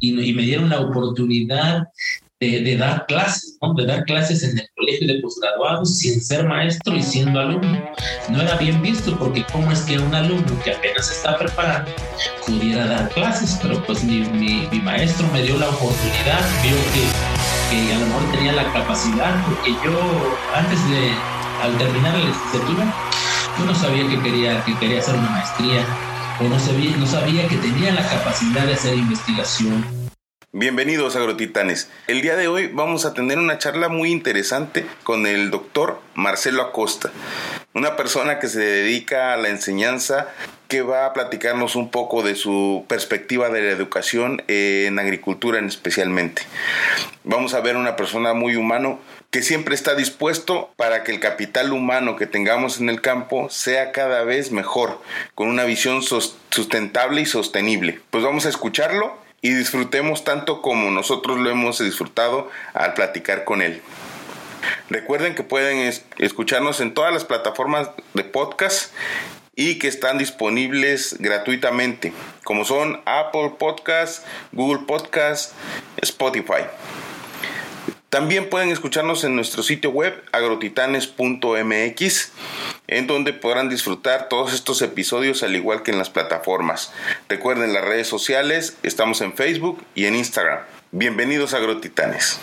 y, me dieron la oportunidad de, dar clases, ¿no? de dar clases en el colegio de posgraduados sin ser maestro y siendo alumno. No era bien visto porque cómo es que un alumno que apenas está preparado pudiera dar clases, pero pues mi, mi, maestro me dio la oportunidad, vio que, que a lo mejor tenía la capacidad, porque yo antes de, al terminar la licenciatura, yo no sabía que quería, que quería hacer una maestría no sabía, que tenía la capacidad de hacer investigación. Bienvenidos agrotitanes. El día de hoy vamos a tener una charla muy interesante con el doctor Marcelo Acosta, una persona que se dedica a la enseñanza que va a platicarnos un poco de su perspectiva de la educación en agricultura en especialmente. Vamos a ver una persona muy humano que siempre está dispuesto para que el capital humano que tengamos en el campo sea cada vez mejor, con una visión sustentable y sostenible. Pues vamos a escucharlo y disfrutemos tanto como nosotros lo hemos disfrutado al platicar con él. Recuerden que pueden escucharnos en todas las plataformas de podcast y que están disponibles gratuitamente, como son Apple Podcasts, Google Podcasts, Spotify. También pueden escucharnos en nuestro sitio web agrotitanes.mx, en donde podrán disfrutar todos estos episodios al igual que en las plataformas. Recuerden las redes sociales, estamos en Facebook y en Instagram. Bienvenidos a Agrotitanes.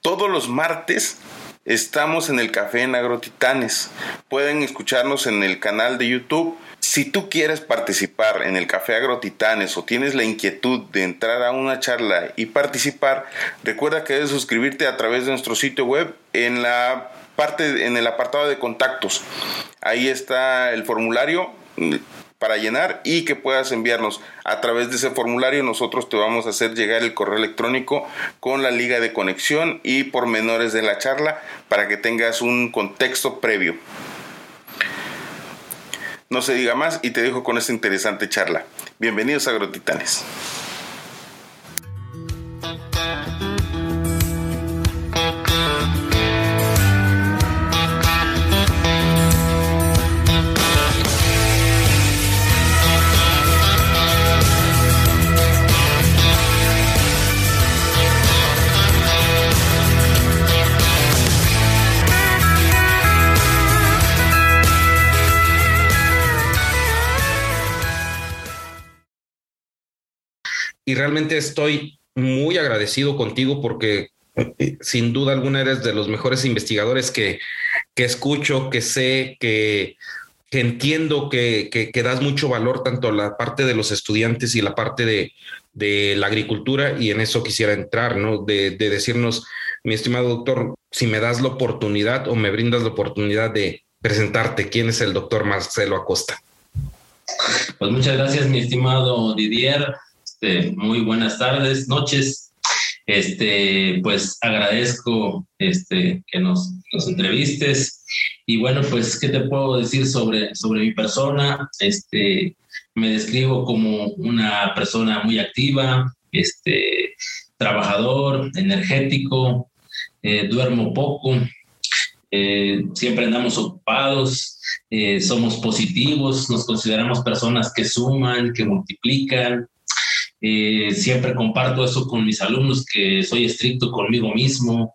Todos los martes estamos en el café en Agrotitanes. Pueden escucharnos en el canal de YouTube si tú quieres participar en el Café Agrotitanes o tienes la inquietud de entrar a una charla y participar, recuerda que debes suscribirte a través de nuestro sitio web en la parte en el apartado de contactos. Ahí está el formulario para llenar y que puedas enviarnos a través de ese formulario nosotros te vamos a hacer llegar el correo electrónico con la liga de conexión y pormenores de la charla para que tengas un contexto previo. No se diga más y te dejo con esta interesante charla. Bienvenidos a Agrotitanes. Y realmente estoy muy agradecido contigo porque eh, sin duda alguna eres de los mejores investigadores que, que escucho, que sé, que, que entiendo que, que, das mucho valor tanto a la parte de los estudiantes y la parte de, de la agricultura y en eso quisiera entrar, ¿no? De, de, decirnos, mi estimado doctor, si me das la oportunidad o me brindas la oportunidad de presentarte, ¿quién es el doctor Marcelo Acosta? Pues muchas gracias, mi estimado Didier. Este, muy buenas tardes, noches. Este, pues agradezco este, que nos, nos entrevistes. Y bueno, pues, ¿qué te puedo decir sobre, sobre mi persona? Este, me describo como una persona muy activa, este, trabajador, energético, eh, duermo poco, eh, siempre andamos ocupados, eh, somos positivos, nos consideramos personas que suman, que multiplican, eh, siempre comparto eso con mis alumnos, que soy estricto conmigo mismo,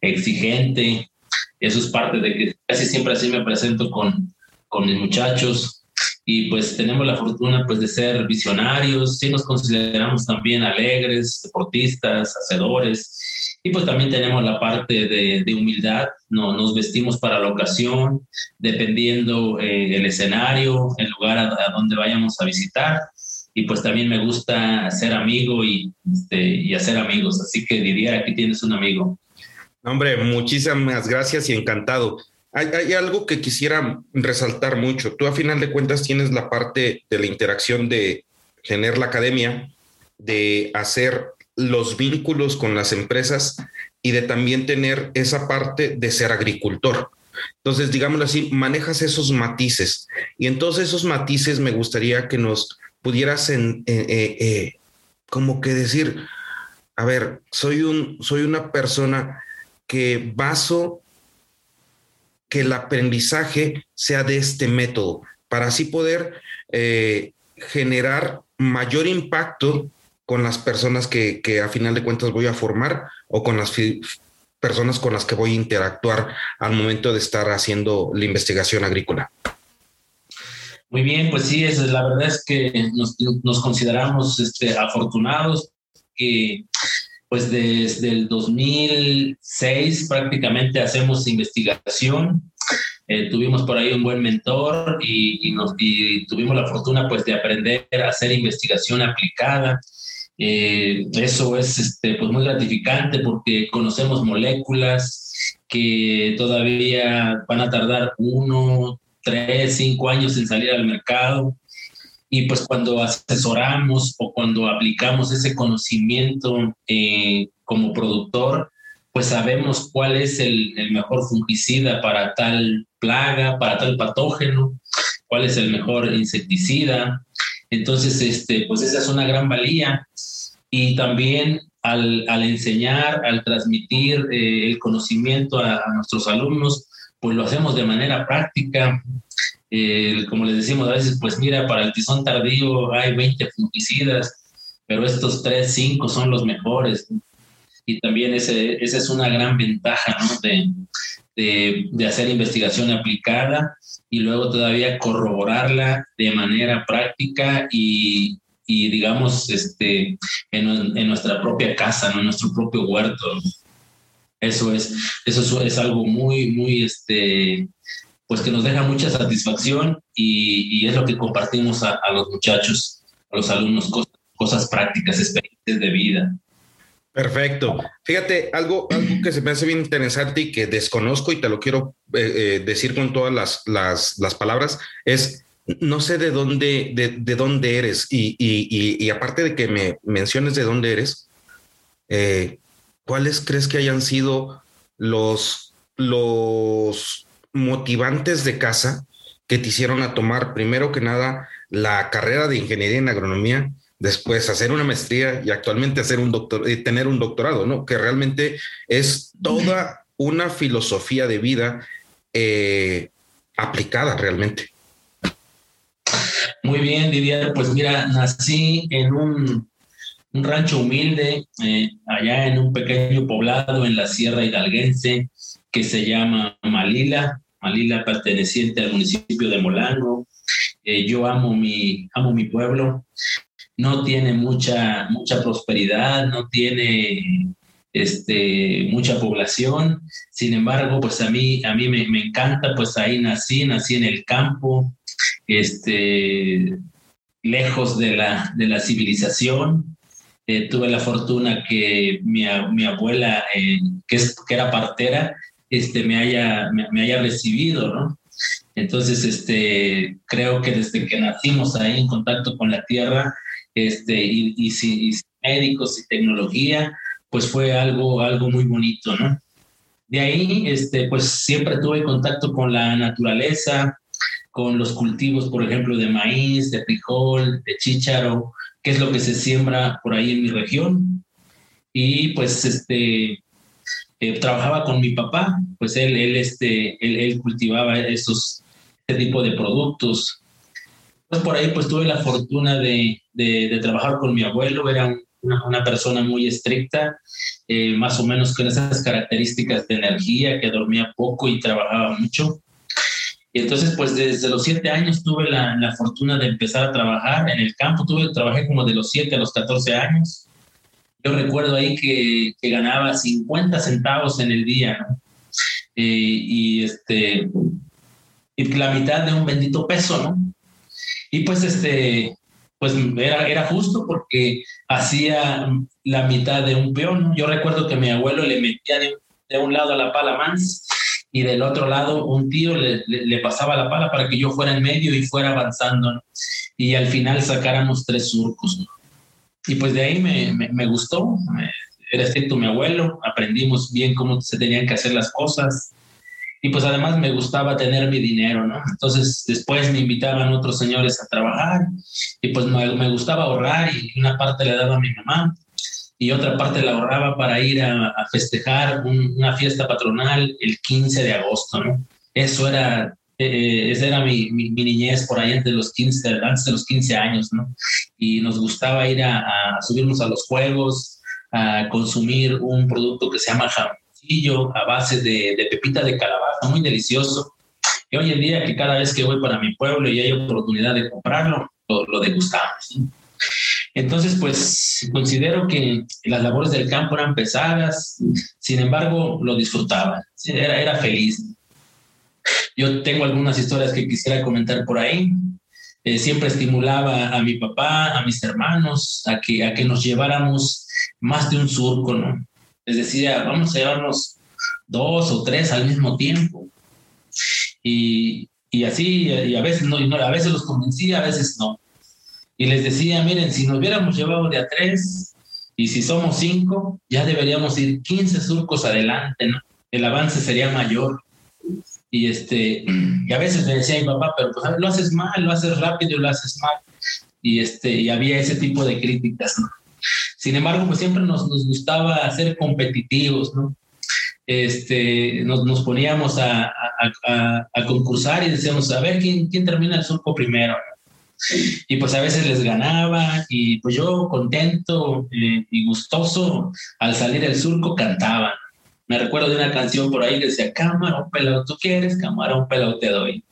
exigente. Eso es parte de que casi siempre así me presento con, con mis muchachos. Y pues tenemos la fortuna pues de ser visionarios, sí nos consideramos también alegres, deportistas, hacedores. Y pues también tenemos la parte de, de humildad, no, nos vestimos para la ocasión, dependiendo eh, el escenario, el lugar a, a donde vayamos a visitar y pues también me gusta ser amigo y, este, y hacer amigos. Así que diría, aquí tienes un amigo. Hombre, muchísimas gracias y encantado. Hay, hay, algo que quisiera resaltar mucho. Tú a final de cuentas tienes la parte de la interacción de tener la academia, de hacer los vínculos con las empresas y de también tener esa parte de ser agricultor. Entonces, digámoslo así, manejas esos matices. Y entonces esos matices me gustaría que nos pudieras en, eh, eh, eh, como que decir, a ver, soy, un, soy una persona que baso que el aprendizaje sea de este método, para así poder generar mayor impacto con las personas que, que, a final de cuentas voy a formar o con las personas con las que voy a interactuar al momento de estar haciendo la investigación agrícola. Muy bien, pues sí, la verdad es que nos, nos consideramos este, afortunados que pues desde el 2006 prácticamente hacemos investigación. Eh, tuvimos por ahí un buen mentor y, nos, tuvimos la fortuna pues de aprender a hacer investigación aplicada. Eh, eso es este, pues muy gratificante porque conocemos moléculas que todavía van a tardar uno, tres, cinco años en salir al mercado. Y pues cuando asesoramos o cuando aplicamos ese conocimiento eh, como productor, pues sabemos cuál es el, el, mejor fungicida para tal plaga, para tal patógeno, cuál es el mejor insecticida. Entonces, este, pues esa es una gran valía y también al, al enseñar, al transmitir eh, el conocimiento a, nuestros alumnos, pues lo hacemos de manera práctica. Eh, como les decimos a veces, pues mira, para el tizón tardío hay 20 fungicidas, pero estos 3, 5 son los mejores. Y también ese, esa es una gran ventaja ¿no? de, de, de hacer investigación aplicada y luego todavía corroborarla de manera práctica y, y digamos, este, en, en, nuestra propia casa, ¿no? en nuestro propio huerto. Eso es, eso es, algo muy, muy, este, pues que nos deja mucha satisfacción y, y es lo que compartimos a, a, los muchachos, a los alumnos, cosas, cosas prácticas, experiencias de vida. Perfecto. Fíjate, algo, algo que se me hace bien interesante y que desconozco y te lo quiero eh, eh, decir con todas las, las, las palabras, es no sé de dónde, de, dónde eres y, aparte de que me menciones de dónde eres, eh, ¿cuáles crees que hayan sido los, los motivantes de casa que te hicieron a tomar, primero que nada, la carrera de ingeniería en agronomía, después hacer una maestría y actualmente hacer un doctor, eh, tener un doctorado, ¿no? Que realmente es toda una filosofía de vida eh, aplicada realmente. Muy bien, Didier. Pues mira, nací en un, rancho humilde, eh, allá en un pequeño poblado en la Sierra Hidalguense que se llama Malila, Malila perteneciente al municipio de Molango. Eh, yo amo mi, amo mi pueblo. No tiene mucha, mucha prosperidad, no tiene este, mucha población. Sin embargo, pues a mí, a mí me, me encanta, pues ahí nací, nací en el campo, este, lejos de la, de la civilización. Eh, tuve la fortuna que mi, mi abuela, eh, que, es, que era partera, este, me, haya, me, haya recibido, ¿no? Entonces, este, creo que desde que nacimos ahí en contacto con la tierra, este, y, y, y, médicos y tecnología, pues fue algo, algo muy bonito, ¿no? De ahí, este, pues siempre tuve contacto con la naturaleza, con los cultivos, por ejemplo, de maíz, de frijol, de chícharo, que es lo que se siembra por ahí en mi región. Y pues este, eh, trabajaba con mi papá, pues él, él, este, él, cultivaba esos, este tipo de productos. Pues por ahí pues tuve la fortuna de, de, trabajar con mi abuelo, era una, una persona muy estricta, eh, más o menos con esas características de energía, que dormía poco y trabajaba mucho. Y entonces, pues desde los siete años tuve la, la, fortuna de empezar a trabajar en el campo. Tuve, trabajé como de los siete a los 14 años. Yo recuerdo ahí que, que ganaba 50 centavos en el día, ¿no? Eh, y este, y la mitad de un bendito peso, ¿no? Y pues este, pues era, era justo porque hacía la mitad de un peón. Yo recuerdo que mi abuelo le metía de, de un lado a la pala mans y del otro lado un tío le, le, pasaba la pala para que yo fuera en medio y fuera avanzando y al final sacáramos tres surcos. Y pues de ahí me, me, gustó, era estricto mi abuelo, aprendimos bien cómo se tenían que hacer las cosas y pues además me gustaba tener mi dinero, ¿no? Entonces después me invitaban otros señores a trabajar y pues me, me gustaba ahorrar y una parte le daba a mi mamá y otra parte la ahorraba para ir a, festejar una fiesta patronal el 15 de agosto, ¿no? Eso era, eh, esa era mi, mi, niñez por ahí antes de los 15, antes de los 15 años, ¿no? Y nos gustaba ir a, a subirnos a los juegos, a consumir un producto que se llama jamoncillo a base de, de pepita de calabaza, muy delicioso. Y hoy en día que cada vez que voy para mi pueblo y hay oportunidad de comprarlo, lo, lo degustamos. Entonces, pues considero que las labores del campo eran pesadas, sin embargo, lo disfrutaba, era, feliz. Yo tengo algunas historias que quisiera comentar por ahí. Eh, siempre estimulaba a mi papá, a mis hermanos, a que, a que nos lleváramos más de un surco, ¿no? Les decía, vamos a llevarnos dos o tres al mismo tiempo. Y, y así, y a veces no, a veces los convencía, a veces no. Y les decía, miren, si nos hubiéramos llevado de a tres y si somos cinco, ya deberíamos ir 15 surcos adelante, ¿no? El avance sería mayor. Y, este, y a veces me decía mi papá, pero pues lo haces mal, lo haces rápido, lo haces mal. Y, este, y había ese tipo de críticas, ¿no? Sin embargo, pues siempre nos, gustaba ser competitivos, ¿no? Este, nos, poníamos a, concursar y decíamos, a ver quién, quién termina el surco primero. Y pues a veces les ganaba y pues yo contento eh, y gustoso al salir el surco cantaba. Me recuerdo de una canción por ahí que decía, camarón pelado tú quieres, camarón pelado te doy.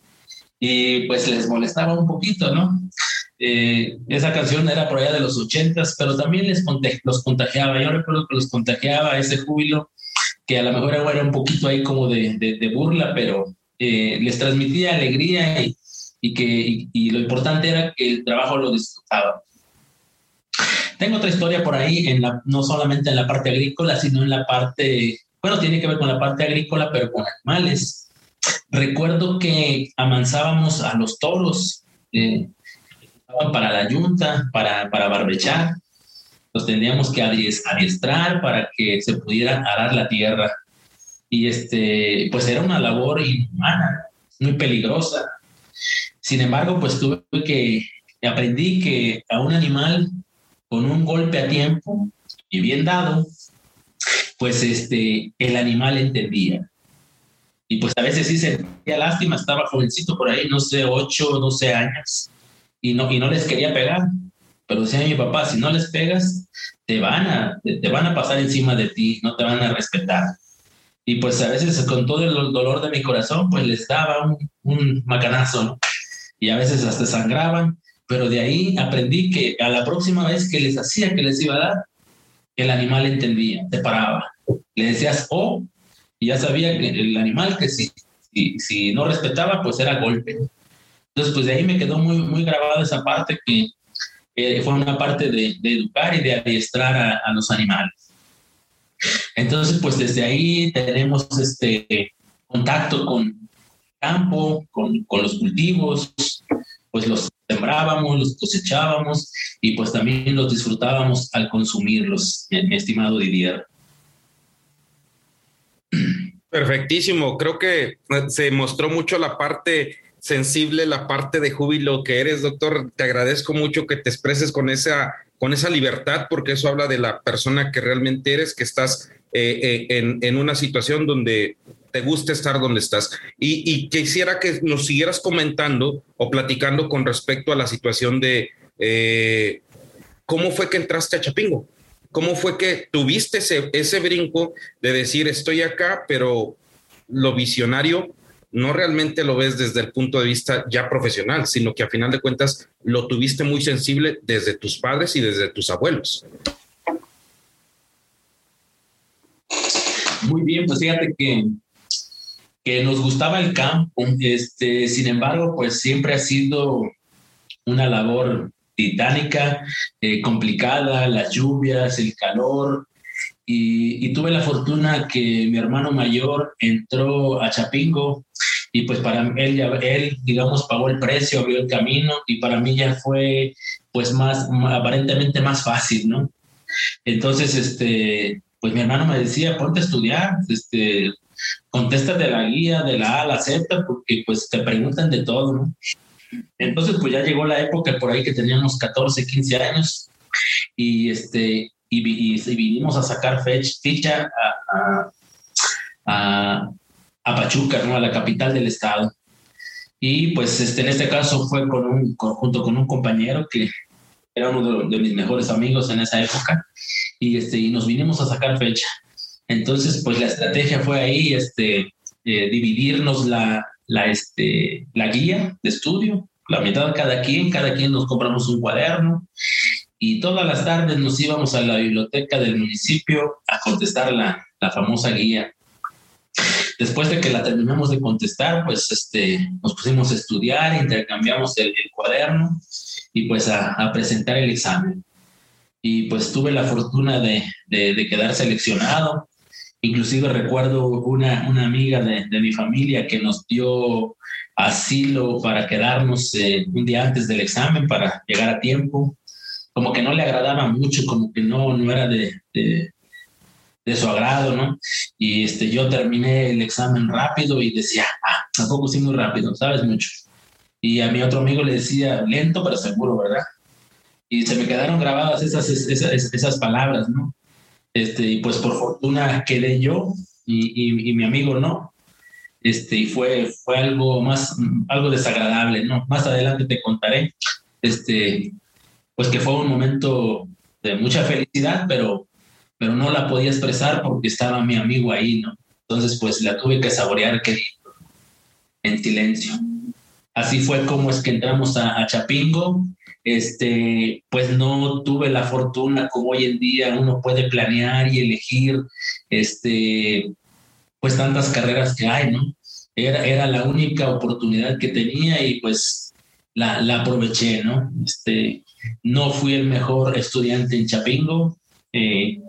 Y pues les molestaba un poquito, ¿no? Eh, esa canción era por allá de los ochentas, pero también les los contagiaba. Yo recuerdo que los contagiaba ese júbilo, que a lo mejor era un poquito ahí como de, de, burla, pero eh, les transmitía alegría y, y que y, lo importante era que el trabajo lo disfrutaba. Tengo otra historia por ahí, en la, no solamente en la parte agrícola, sino en la parte, bueno, tiene que ver con la parte agrícola, pero con animales. Recuerdo que amansábamos a los toros, eh, para la yunta, para, para barbechar. Los tendríamos que adiestrar para que se pudiera arar la tierra. Y este, pues era una labor inhumana, muy peligrosa. Sin embargo, pues tuve que, aprendí que a un animal con un golpe a tiempo y bien dado, pues este, el animal entendía. Y pues a veces sí sentía lástima, estaba jovencito por ahí, no sé, 8 o 12 años y no, y no les quería pegar. Pero decía mi papá, si no les pegas, te van, a, te van a pasar encima de ti, no te van a respetar. Y pues a veces con todo el dolor de mi corazón, pues les daba un, un macanazo, Y a veces hasta sangraban, pero de ahí aprendí que a la próxima vez que les hacía que les iba a dar, el animal entendía, te paraba. Le decías, oh, y ya sabía que el animal que si, si, si no respetaba, pues era golpe. Entonces, pues de ahí me quedó muy, muy grabada esa parte que fue una parte de, educar y de adiestrar a, los animales. Entonces, pues desde ahí tenemos este contacto con campo, con, con los cultivos, pues los sembrábamos, los cosechábamos y pues también los disfrutábamos al consumirlos, mi estimado Didier. Perfectísimo, creo que se mostró mucho la parte sensible la parte de júbilo que eres, doctor. Te agradezco mucho que te expreses con esa, con esa libertad, porque eso habla de la persona que realmente eres, que estás eh, eh, en, en, una situación donde te gusta estar donde estás. Y, quisiera que nos siguieras comentando o platicando con respecto a la situación de eh, cómo fue que entraste a Chapingo. ¿Cómo fue que tuviste ese, ese brinco de decir estoy acá, pero lo visionario no realmente lo ves desde el punto de vista ya profesional, sino que a final de cuentas lo tuviste muy sensible desde tus padres y desde tus abuelos. Muy bien, pues fíjate que, que nos gustaba el campo, este, sin embargo, pues siempre ha sido una labor titánica, eh, complicada, las lluvias, el calor, y, tuve la fortuna que mi hermano mayor entró a Chapingo y pues para él, ya, él, digamos, pagó el precio, abrió el camino y para mí ya fue pues más, aparentemente más fácil, ¿no? Entonces, este, pues mi hermano me decía, ponte a estudiar, este, contéstate la guía de la A a la Z porque pues te preguntan de todo, ¿no? Entonces, pues ya llegó la época por ahí que teníamos 14, 15 años y este, y, vinimos a sacar ficha a, a, a, Pachuca, ¿no? a la capital del estado. Y pues este, en este caso fue con un, junto con un compañero que era uno de, mis mejores amigos en esa época y, este, y nos vinimos a sacar fecha. Entonces, pues la estrategia fue ahí, este, eh, dividirnos la, la, este, la guía de estudio, la mitad cada quien, cada quien nos compramos un cuaderno y todas las tardes nos íbamos a la biblioteca del municipio a contestar la, la famosa guía. Después de que la terminamos de contestar, pues este, nos pusimos a estudiar, intercambiamos el, cuaderno y pues a, presentar el examen. Y pues tuve la fortuna de, de, quedar seleccionado. Inclusive recuerdo una, una amiga de, de, mi familia que nos dio asilo para quedarnos eh, un día antes del examen para llegar a tiempo. Como que no le agradaba mucho, como que no, no era de, de su agrado, ¿no? Y este, yo terminé el examen rápido y decía, ah, tampoco sí muy rápido, sabes mucho. Y a mi otro amigo le decía, lento pero seguro, ¿verdad? Y se me quedaron grabadas esas, esas, esas palabras, ¿no? Este, y pues por fortuna quedé yo y, y, mi amigo no. Este, y fue, fue algo más, algo desagradable, ¿no? Más adelante te contaré, este, pues que fue un momento de mucha felicidad, pero pero no la podía expresar porque estaba mi amigo ahí, ¿no? Entonces, pues la tuve que saborear en silencio. Así fue como es que entramos a, Chapingo. Este, pues no tuve la fortuna como hoy en día uno puede planear y elegir, este, pues tantas carreras que hay, ¿no? Era, era la única oportunidad que tenía y pues la, la aproveché, ¿no? Este, no fui el mejor estudiante en Chapingo, eh,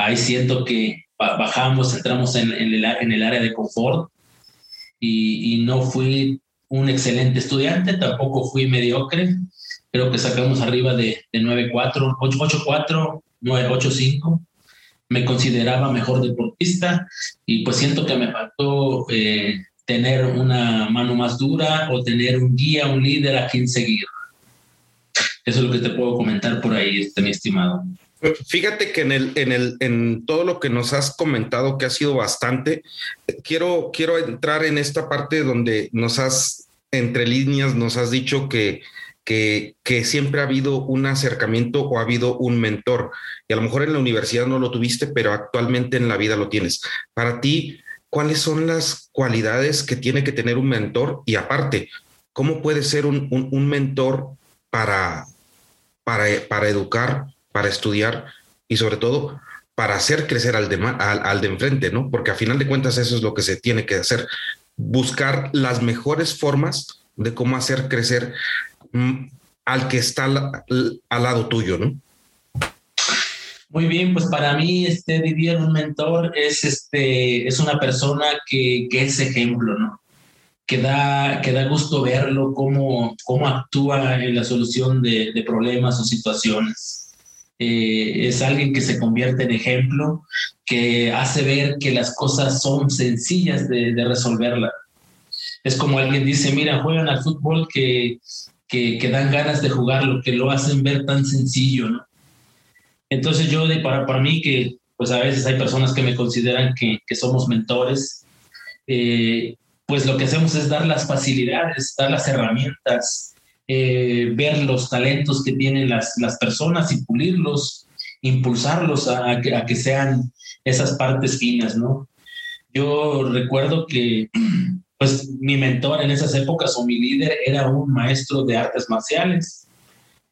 Ahí siento que bajamos, entramos en, el, área de confort y, no fui un excelente estudiante, tampoco fui mediocre. Creo que sacamos arriba de, de 9-4, 8-4, 9-8-5. Me consideraba mejor deportista y pues siento que me faltó eh, tener una mano más dura o tener un guía, un líder a quien seguir. Eso es lo que te puedo comentar por ahí, este, mi estimado. Fíjate que en, el, en, el, en todo lo que nos has comentado, que ha sido bastante, quiero, quiero entrar en esta parte donde nos has, entre líneas, nos has dicho que, que, siempre ha habido un acercamiento o ha habido un mentor. Y a lo mejor en la universidad no lo tuviste, pero actualmente en la vida lo tienes. Para ti, ¿cuáles son las cualidades que tiene que tener un mentor? Y aparte, ¿cómo puede ser un, mentor para, para, para educar para estudiar y sobre todo para hacer crecer al de, al, de enfrente, ¿no? Porque a final de cuentas eso es lo que se tiene que hacer, buscar las mejores formas de cómo hacer crecer al que está al, lado tuyo, ¿no? Muy bien, pues para mí este Didier, un mentor, es, este, es una persona que, que es ejemplo, ¿no? Que da, que da gusto verlo, cómo, cómo actúa en la solución de, de problemas o situaciones eh, es alguien que se convierte en ejemplo, que hace ver que las cosas son sencillas de, de resolverla. Es como alguien dice, mira, juegan al fútbol que, que, dan ganas de jugarlo, que lo hacen ver tan sencillo, ¿no? Entonces yo, para, para mí, que pues a veces hay personas que me consideran que, que somos mentores, eh, pues lo que hacemos es dar las facilidades, dar las herramientas, eh, ver los talentos que tienen las, las personas y pulirlos, impulsarlos a, que, a, que, sean esas partes finas, ¿no? Yo recuerdo que, pues, mi mentor en esas épocas o mi líder era un maestro de artes marciales.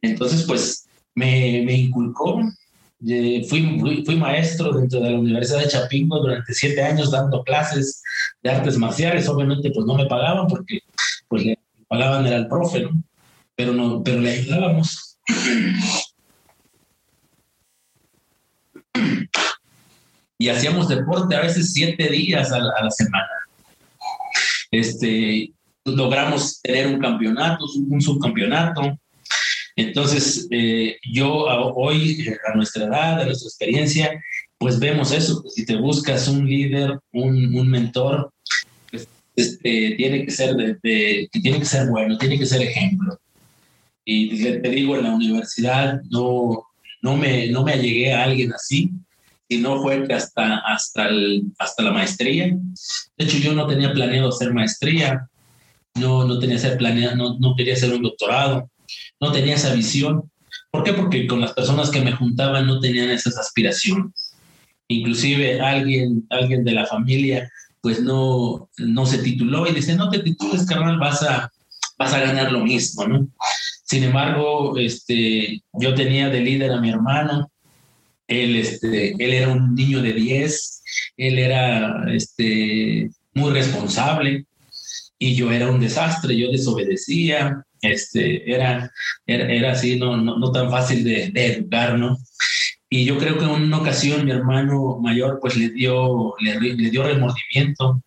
Entonces, pues, me, me inculcó. Eh, fui, fui, maestro dentro de la Universidad de Chapingo durante siete años dando clases de artes marciales. Obviamente, pues no me pagaban porque pues le pagaban era el profe, ¿no? pero, no, pero le ayudábamos. Y hacíamos deporte a veces siete días a la, semana. Este, logramos tener un campeonato, un subcampeonato. Entonces, eh, yo hoy, a nuestra edad, a nuestra experiencia, pues vemos eso. Si te buscas un líder, un, mentor, pues, este, tiene que ser de, tiene que ser bueno, tiene que ser ejemplo. Y te digo, en la universidad no, no, me, no me allegué a alguien así, sino fue que hasta, hasta, el, hasta la maestría. De hecho, yo no tenía planeado hacer maestría. no, no tenía ese planeado, no, no quería hacer un doctorado, no tenía esa visión. ¿Por qué? Porque con las personas que me juntaban no tenían esas aspiraciones. Inclusive alguien, alguien de la familia pues no, no se tituló y dice, no te titules, carnal, vas a, vas a ganar lo mismo, ¿no? Sin embargo, este, yo tenía de líder a mi hermano, él, este, él era un niño de 10, él era este, muy responsable y yo era un desastre, yo desobedecía, este, era, era, así, no, no, tan fácil de, de, educar, ¿no? Y yo creo que en una ocasión mi hermano mayor pues le dio, le, dio remordimiento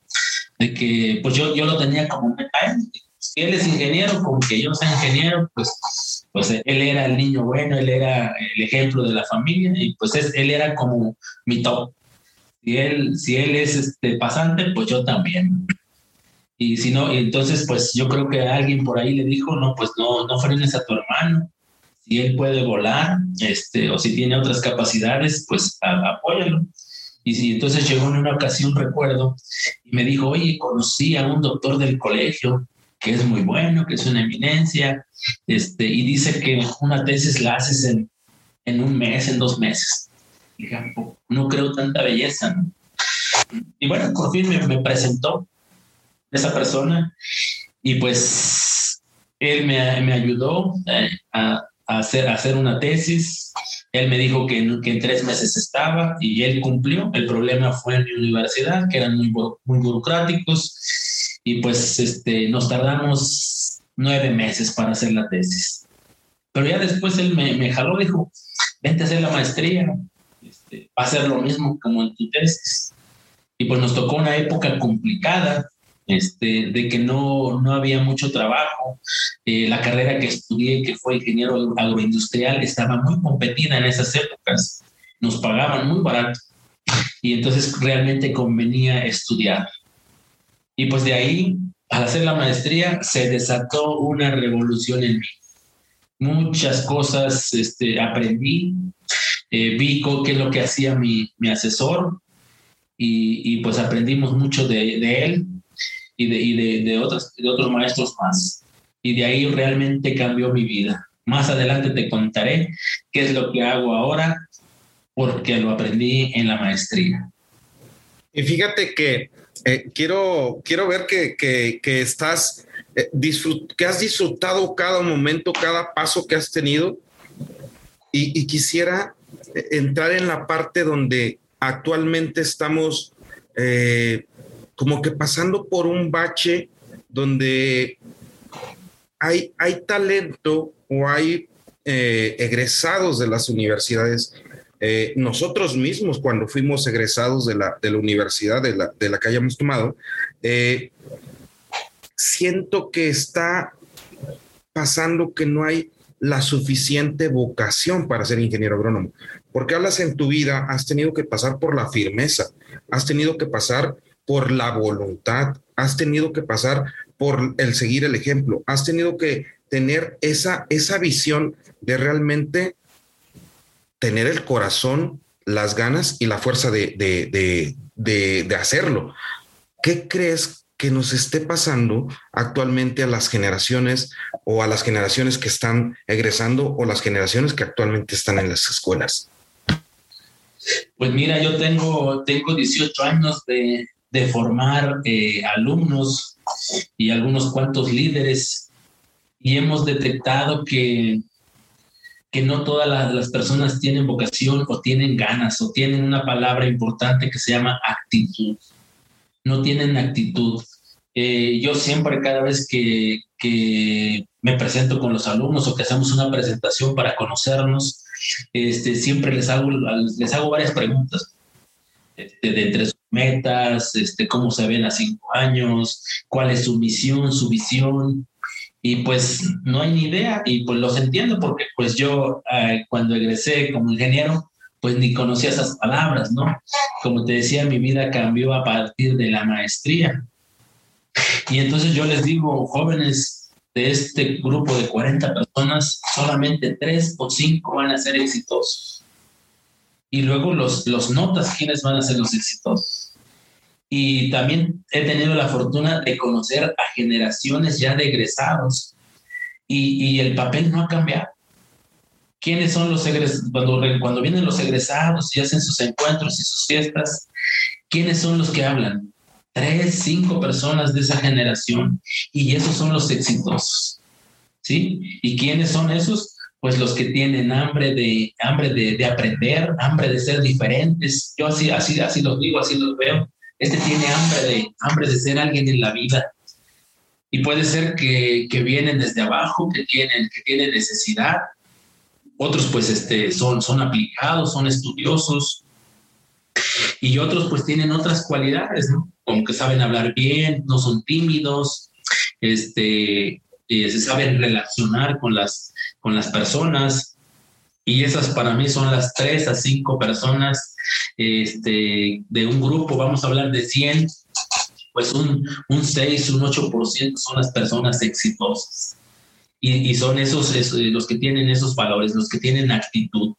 de que pues yo, yo lo tenía como, si él es ingeniero, como que yo soy ingeniero, pues, pues él era el niño bueno, él era el ejemplo de la familia y pues él era como mi top. Si él, si él es este pasante, pues yo también. Y si no, entonces pues yo creo que alguien por ahí le dijo, no, pues no, no frenes a tu hermano. Si él puede volar, este, o si tiene otras capacidades, pues apóyalo. Y si entonces llegó en una ocasión, recuerdo, y me dijo, oye, conocí a un doctor del colegio que es muy bueno, que es una eminencia, este, y dice que una tesis la haces en, en un mes, en dos meses. no creo tanta belleza. Y bueno, por fin me, me, presentó esa persona y pues él me, me ayudó eh, a, a, hacer, a hacer una tesis. Él me dijo que en, que en, tres meses estaba y él cumplió. El problema fue en mi universidad, que eran muy, muy burocráticos y pues este, nos tardamos nueve meses para hacer la tesis. Pero ya después él me, me jaló, dijo, vente a hacer la maestría, este, va a ser lo mismo como en tu tesis. Y pues nos tocó una época complicada, este, de que no, no había mucho trabajo. Eh, la carrera que estudié, que fue ingeniero agroindustrial, estaba muy competida en esas épocas. Nos pagaban muy barato. Y entonces realmente convenía estudiar. Y pues de ahí, al hacer la maestría, se desató una revolución en mí. Muchas cosas este, aprendí, eh, vi qué es lo que hacía mi, mi asesor y, y, pues aprendimos mucho de, de él y, de, y de, de, otros, de otros maestros más. Y de ahí realmente cambió mi vida. Más adelante te contaré qué es lo que hago ahora porque lo aprendí en la maestría. Y fíjate que eh, quiero, quiero ver que, que, estás, eh, que has disfrutado cada momento, cada paso que has tenido. Y, quisiera eh, entrar en la parte donde actualmente estamos como que pasando por un bache donde hay, hay talento o hay egresados de las universidades eh, nosotros mismos, cuando fuimos egresados de la, de la universidad de la, de la que hayamos tomado, eh, siento que está pasando que no hay la suficiente vocación para ser ingeniero agrónomo. Porque hablas en tu vida, has tenido que pasar por la firmeza, has tenido que pasar por la voluntad, has tenido que pasar por el seguir el ejemplo, has tenido que tener esa, esa visión de realmente tener el corazón, las ganas y la fuerza de, de, hacerlo. ¿Qué crees que nos esté pasando actualmente a las generaciones o a las generaciones que están egresando o las generaciones que actualmente están en las escuelas? Pues mira, yo tengo, tengo 18 años de, formar eh, alumnos y algunos cuantos líderes y hemos detectado que que no todas las, personas tienen vocación o tienen ganas o tienen una palabra importante que se llama actitud. No tienen actitud. Eh, yo siempre, cada vez que, que, me presento con los alumnos o que hacemos una presentación para conocernos, este, siempre les hago, les hago varias preguntas. Este, de entre sus metas, este, cómo se ven a cinco años, cuál es su misión, su visión, y pues no hay ni idea y pues los entiendo porque pues yo eh, cuando egresé como ingeniero pues ni conocía esas palabras, ¿no? Como te decía, mi vida cambió a partir de la maestría. Y entonces yo les digo, jóvenes de este grupo de 40 personas, solamente tres o cinco van a ser exitosos. Y luego los, los notas quiénes van a ser los exitosos. Y también he tenido la fortuna de conocer a generaciones ya de egresados y, y el papel no ha cambiado. ¿Quiénes son los egresados? Cuando, cuando vienen los egresados y hacen sus encuentros y sus fiestas, ¿quiénes son los que hablan? Tres, cinco personas de esa generación y esos son los exitosos. ¿Sí? ¿Y quiénes son esos? Pues los que tienen hambre de, hambre de, de aprender, hambre de ser diferentes. Yo así, así, así los digo, así los veo este tiene hambre de, hambre de ser alguien en la vida. Y puede ser que, que vienen desde abajo, que tienen, que tienen necesidad. Otros pues este, son, son aplicados, son estudiosos. Y otros pues tienen otras cualidades, ¿no? Como que saben hablar bien, no son tímidos, este, eh, se saben relacionar con las, con las personas. Y esas para mí son las tres a cinco personas este, de un grupo, vamos a hablar de 100, pues un, un 6, un 8% son las personas exitosas. Y, y son esos, los que tienen esos valores, los que tienen actitud.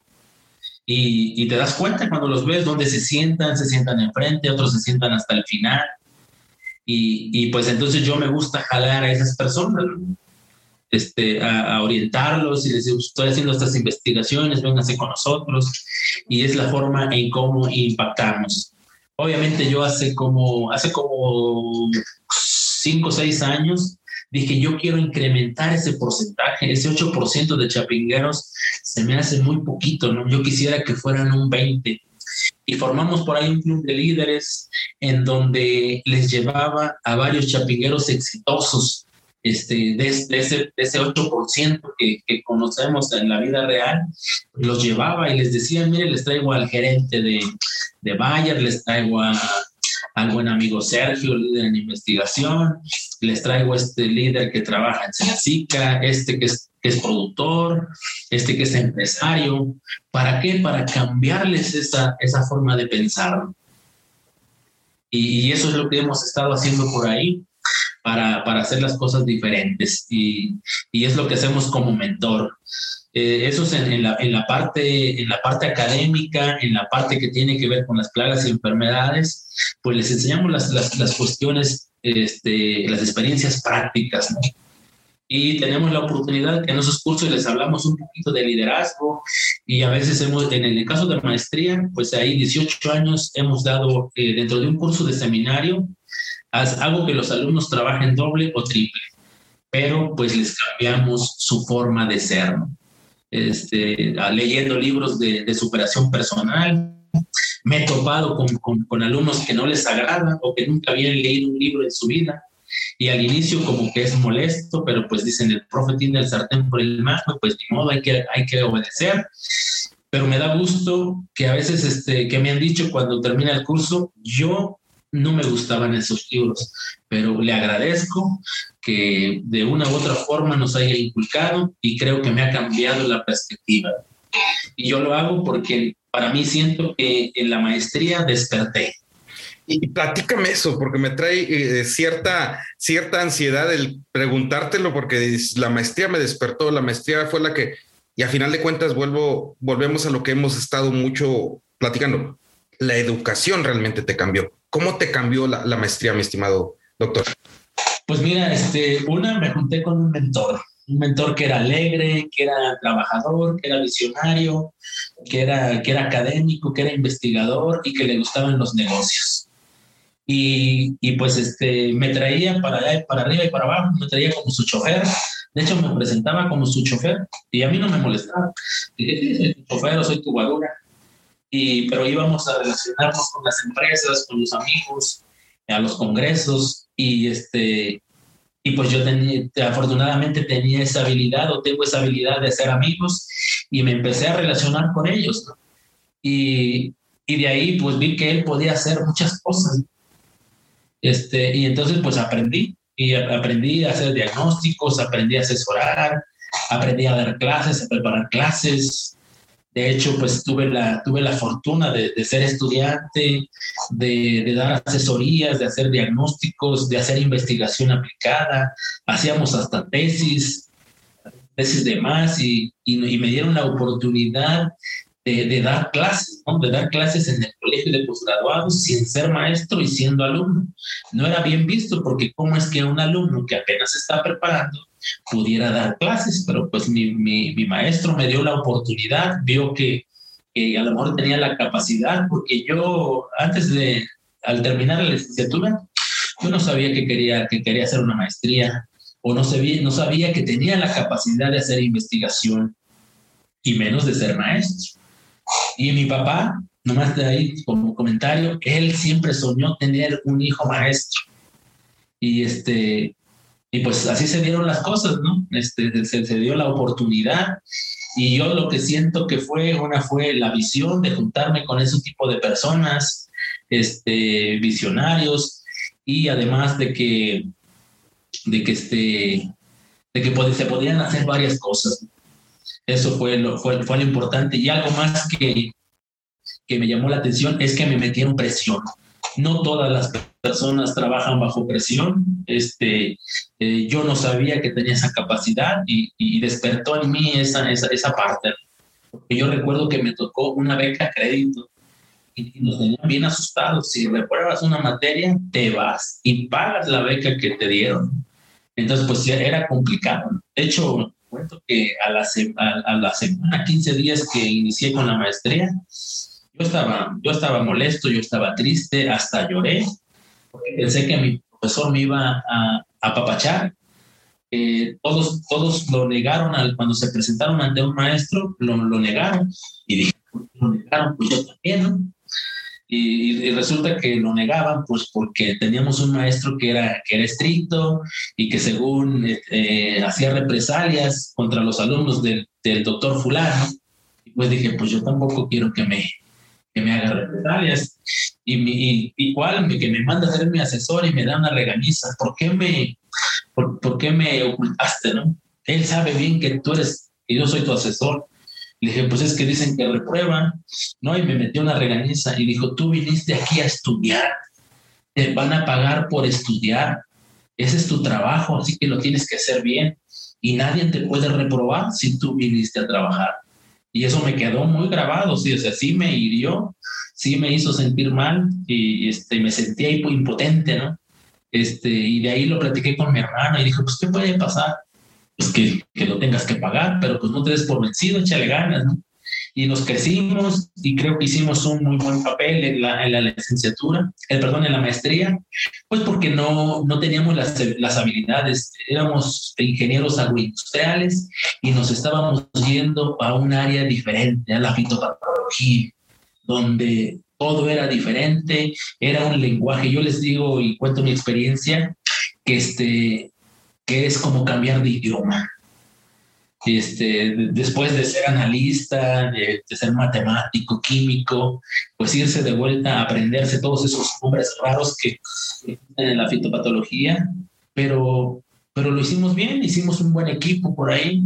Y, y, te das cuenta cuando los ves donde se sientan, se sientan enfrente, otros se sientan hasta el final. Y, y pues entonces yo me gusta jalar a esas personas este, a, orientarlos y decir, estoy haciendo estas investigaciones, vénganse con nosotros. Y es la forma en cómo impactamos. Obviamente yo hace como, hace como cinco o seis años dije, yo quiero incrementar ese porcentaje, ese 8% de chapingueros se me hace muy poquito, ¿no? Yo quisiera que fueran un 20%. Y formamos por ahí un club de líderes en donde les llevaba a varios chapingueros exitosos este, de, ese, ese 8% que, que, conocemos en la vida real, los llevaba y les decía, mire, les traigo al gerente de, de Bayer, les traigo a, al buen amigo Sergio, líder en investigación, les traigo este líder que trabaja en Sensica, este que es, que es productor, este que es empresario. ¿Para qué? Para cambiarles esa, esa forma de pensar. Y eso es lo que hemos estado haciendo por ahí para, para hacer las cosas diferentes y, y, es lo que hacemos como mentor. Eh, eso es en, en, la, en, la parte, en la parte académica, en la parte que tiene que ver con las plagas y enfermedades, pues les enseñamos las, las, las cuestiones, este, las experiencias prácticas, ¿no? y tenemos la oportunidad que en esos cursos les hablamos un poquito de liderazgo y a veces hemos, en el caso de maestría, pues ahí 18 años hemos dado eh, dentro de un curso de seminario, hago que los alumnos trabajen doble o triple, pero pues les cambiamos su forma de ser, este, leyendo libros de, superación personal. Me he topado con, con, con, alumnos que no les agrada o que nunca habían leído un libro en su vida. Y al inicio como que es molesto, pero pues dicen el profe tiene el sartén por el mango, pues ni modo, hay que, hay que obedecer. Pero me da gusto que a veces este, que me han dicho cuando termina el curso, yo no me gustaban esos libros, pero le agradezco que de una u otra forma nos haya inculcado y creo que me ha cambiado la perspectiva. Y yo lo hago porque para mí siento que en la maestría desperté. Y platícame eso, porque me trae eh, cierta, cierta ansiedad el preguntártelo, porque la maestría me despertó, la maestría fue la que, y a final de cuentas vuelvo, volvemos a lo que hemos estado mucho platicando. La educación realmente te cambió. ¿Cómo te cambió la, la maestría, mi estimado doctor? Pues mira, este, una me junté con un mentor, un mentor que era alegre, que era trabajador, que era visionario, que era, que era académico, que era investigador y que le gustaban los negocios. Y, y, pues este, me traía para allá, para arriba y para abajo, me traía como su chofer. De hecho, me presentaba como su chofer y a mí no me molestaba. Soy tu chofer, soy tu guadura y, pero íbamos a relacionarnos con las empresas, con los amigos, a los congresos y este y pues yo tenía, afortunadamente tenía esa habilidad o tengo esa habilidad de hacer amigos y me empecé a relacionar con ellos. ¿no? Y, y, de ahí pues vi que él podía hacer muchas cosas. Este, y entonces pues aprendí y aprendí a hacer diagnósticos, aprendí a asesorar, aprendí a dar clases, a preparar clases, de hecho, pues tuve la, tuve la fortuna de, de ser estudiante, de, de, dar asesorías, de hacer diagnósticos, de hacer investigación aplicada. Hacíamos hasta tesis, tesis de más y, y, me dieron la oportunidad de, dar clases, ¿no? de dar clases en el colegio de posgraduados sin ser maestro y siendo alumno. No era bien visto porque cómo es que un alumno que apenas está preparando pudiera dar clases, pero pues mi, mi, mi maestro me dio la oportunidad, vio que, que, a lo mejor tenía la capacidad, porque yo antes de, al terminar la licenciatura, yo no sabía que quería, que quería hacer una maestría o no sabía, no sabía que tenía la capacidad de hacer investigación y menos de ser maestro. Y mi papá, nomás de ahí como comentario, él siempre soñó tener un hijo maestro. Y este, y pues así se dieron las cosas, ¿no? Este, se, se, dio la oportunidad y yo lo que siento que fue, una fue la visión de juntarme con ese tipo de personas, este, visionarios y además de que, de que, este, de que se podían hacer varias cosas. Eso fue lo, fue, fue lo importante. Y algo más que, que me llamó la atención es que me metieron presión. No todas las personas trabajan bajo presión. Este, eh, yo no sabía que tenía esa capacidad y, y despertó en mí esa, esa, esa parte. Porque yo recuerdo que me tocó una beca crédito y nos tenían bien asustados. Si repruebas una materia, te vas y pagas la beca que te dieron. Entonces, pues era complicado. De hecho, cuento que a la, a, la semana, 15 días que inicié con la maestría, yo estaba, yo estaba molesto, yo estaba triste, hasta lloré, porque pensé que mi profesor me iba a apapachar. Eh, todos, todos lo negaron al, cuando se presentaron ante un maestro, lo, lo negaron. Y dije, lo negaron? Pues yo también, ¿no? Y, y, resulta que lo negaban pues porque teníamos un maestro que era, que era estricto y que según eh, hacía represalias contra los alumnos del, del doctor fulano. Y pues dije, pues yo tampoco quiero que me, que me haga represalias. Y, mi, y igual que me manda a ser mi asesor y me da una reganiza. ¿Por qué me, por, por qué me ocultaste? ¿no? Él sabe bien que tú eres, que yo soy tu asesor le dije, pues es que dicen que reprueban, ¿no? Y me metió una regañiza y dijo, tú viniste aquí a estudiar, te van a pagar por estudiar, ese es tu trabajo, así que lo tienes que hacer bien y nadie te puede reprobar si tú viniste a trabajar. Y eso me quedó muy grabado, sí, o sea, sí me hirió, sí me hizo sentir mal y este, me sentía impotente, ¿no? Este, y de ahí lo platiqué con mi hermana y dijo, pues, ¿qué puede pasar? pues que, que, lo tengas que pagar, pero pues no te des por vencido, échale ganas, ¿no? Y nos crecimos y creo que hicimos un muy buen papel en la, en la licenciatura, el, perdón, en la maestría, pues porque no, no teníamos las, las habilidades, éramos ingenieros agroindustriales y nos estábamos yendo a un área diferente, a la fitopatología, donde todo era diferente, era un lenguaje. Yo les digo y cuento mi experiencia, que este, que es como cambiar de idioma. Este, después de ser analista, de, de, ser matemático, químico, pues irse de vuelta a aprenderse todos esos nombres raros que existen en la fitopatología, pero, pero lo hicimos bien, hicimos un buen equipo por ahí,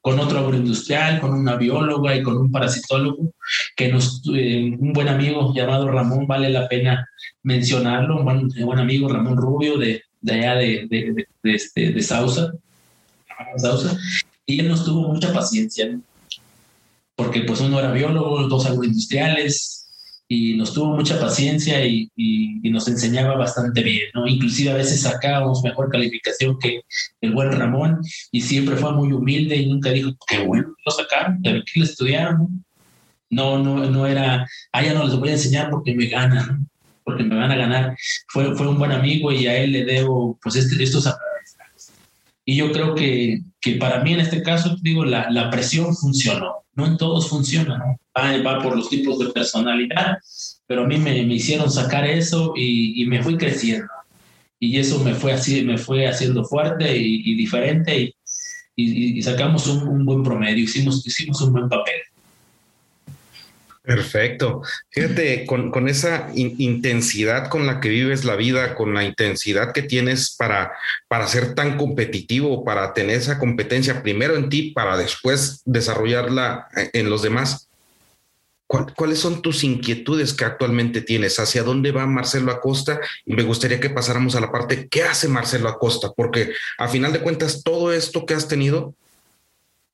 con otro agroindustrial, con una bióloga y con un parasitólogo, que nos, eh, un buen amigo llamado Ramón, vale la pena mencionarlo, un buen, un buen amigo Ramón Rubio de, de allá de, de, de, de, este, Sausa, Sausa, y él nos tuvo mucha paciencia, porque pues uno era biólogo, dos agroindustriales, y nos tuvo mucha paciencia y, nos enseñaba bastante bien, ¿no? Inclusive a veces sacábamos mejor calificación que el buen Ramón y siempre fue muy humilde y nunca dijo, qué bueno, lo sacaron, pero que lo estudiaron, no, no, no era, ah, ya no les voy a enseñar porque me ganan, porque me van a ganar. Fue, fue un buen amigo y a él le debo pues este, estos. Y yo creo que, que, para mí en este caso, digo, la, la presión funcionó. No en todos funciona, ¿no? Va, va, por los tipos de personalidad, pero a mí me, me hicieron sacar eso y, y, me fui creciendo. Y eso me fue, así, me fue haciendo fuerte y, y diferente y, y, sacamos un, un, buen promedio, hicimos, hicimos un buen papel. Perfecto. Fíjate, con, con esa in, intensidad con la que vives la vida, con la intensidad que tienes para, para ser tan competitivo, para tener esa competencia primero en ti, para después desarrollarla en los demás. ¿Cuáles son tus inquietudes que actualmente tienes? ¿Hacia dónde va Marcelo Acosta? Y me gustaría que pasáramos a la parte, ¿qué hace Marcelo Acosta? Porque a final de cuentas, todo esto que has tenido,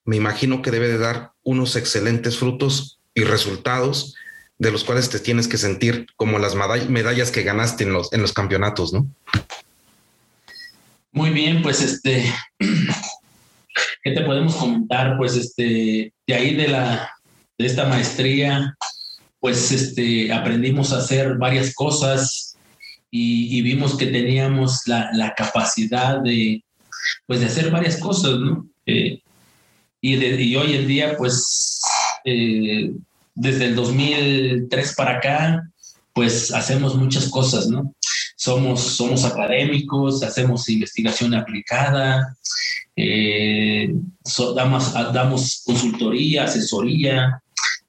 me imagino que debe de dar unos excelentes frutos y resultados de los cuales te tienes que sentir como las medallas que ganaste en los, en los campeonatos, ¿no? Muy bien, pues este, ¿qué te podemos comentar? Pues este, de ahí de la, de esta maestría, pues este, aprendimos a hacer varias cosas y, vimos que teníamos la, capacidad de, pues de hacer varias cosas, ¿no? Eh, y, hoy en día, pues, eh, desde el 2003 para acá, pues hacemos muchas cosas, ¿no? Somos, somos académicos, hacemos investigación aplicada, eh, damos, damos consultoría, asesoría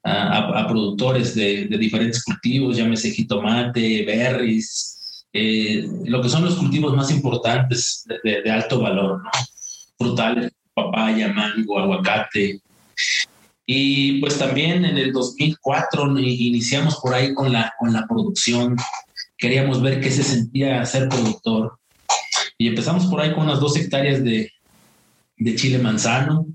a, productores de, diferentes cultivos, llámese jitomate, berries, eh, lo que son los cultivos más importantes de, alto valor, ¿no? frutales, papaya, mango, aguacate. Y pues también en el 2004 iniciamos por ahí con la, con la producción. Queríamos ver qué se sentía ser productor. Y empezamos por ahí con unas dos hectáreas de, de chile manzano.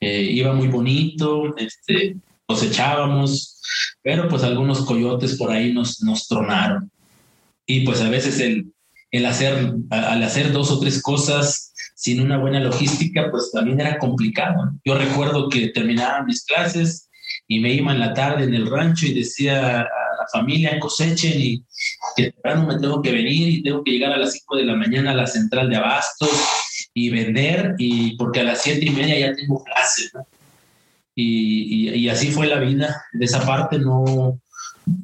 Eh, iba muy bonito, este, cosechábamos, pero pues algunos coyotes por ahí nos, nos tronaron. Y pues a veces el, el hacer, al hacer dos o tres cosas sin una buena logística, pues también era complicado. Yo recuerdo que terminaba mis clases y me iba en la tarde en el rancho y decía a la familia cosechen y que temprano me tengo que venir y tengo que llegar a las 5 de la mañana a la central de abastos y vender y porque a las siete y media ya tengo clase. Y, y, así fue la vida. De esa parte no,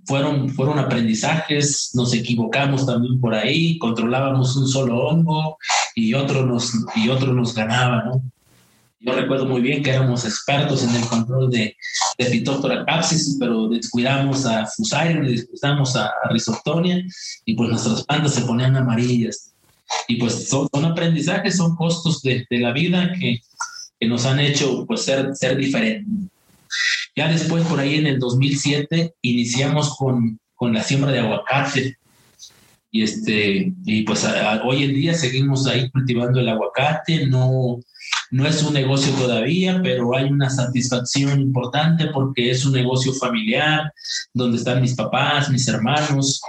fueron, fueron aprendizajes, nos equivocamos también por ahí, controlábamos un solo hongo y otro nos, y otro nos ganaba, ¿no? Yo recuerdo muy bien que éramos expertos en el control de, de Phytophthora capsis, pero descuidamos a Fusarium, descuidamos a, a y pues nuestras plantas se ponían amarillas. Y pues son, son aprendizajes, son costos de, de la vida que, que, nos han hecho pues ser, ser diferentes. Ya después, por ahí en el 2007, iniciamos con, con la siembra de aguacate. Y, este, y pues hoy en día seguimos ahí cultivando el aguacate. No, no es un negocio todavía, pero hay una satisfacción importante porque es un negocio familiar, donde están mis papás, mis hermanos.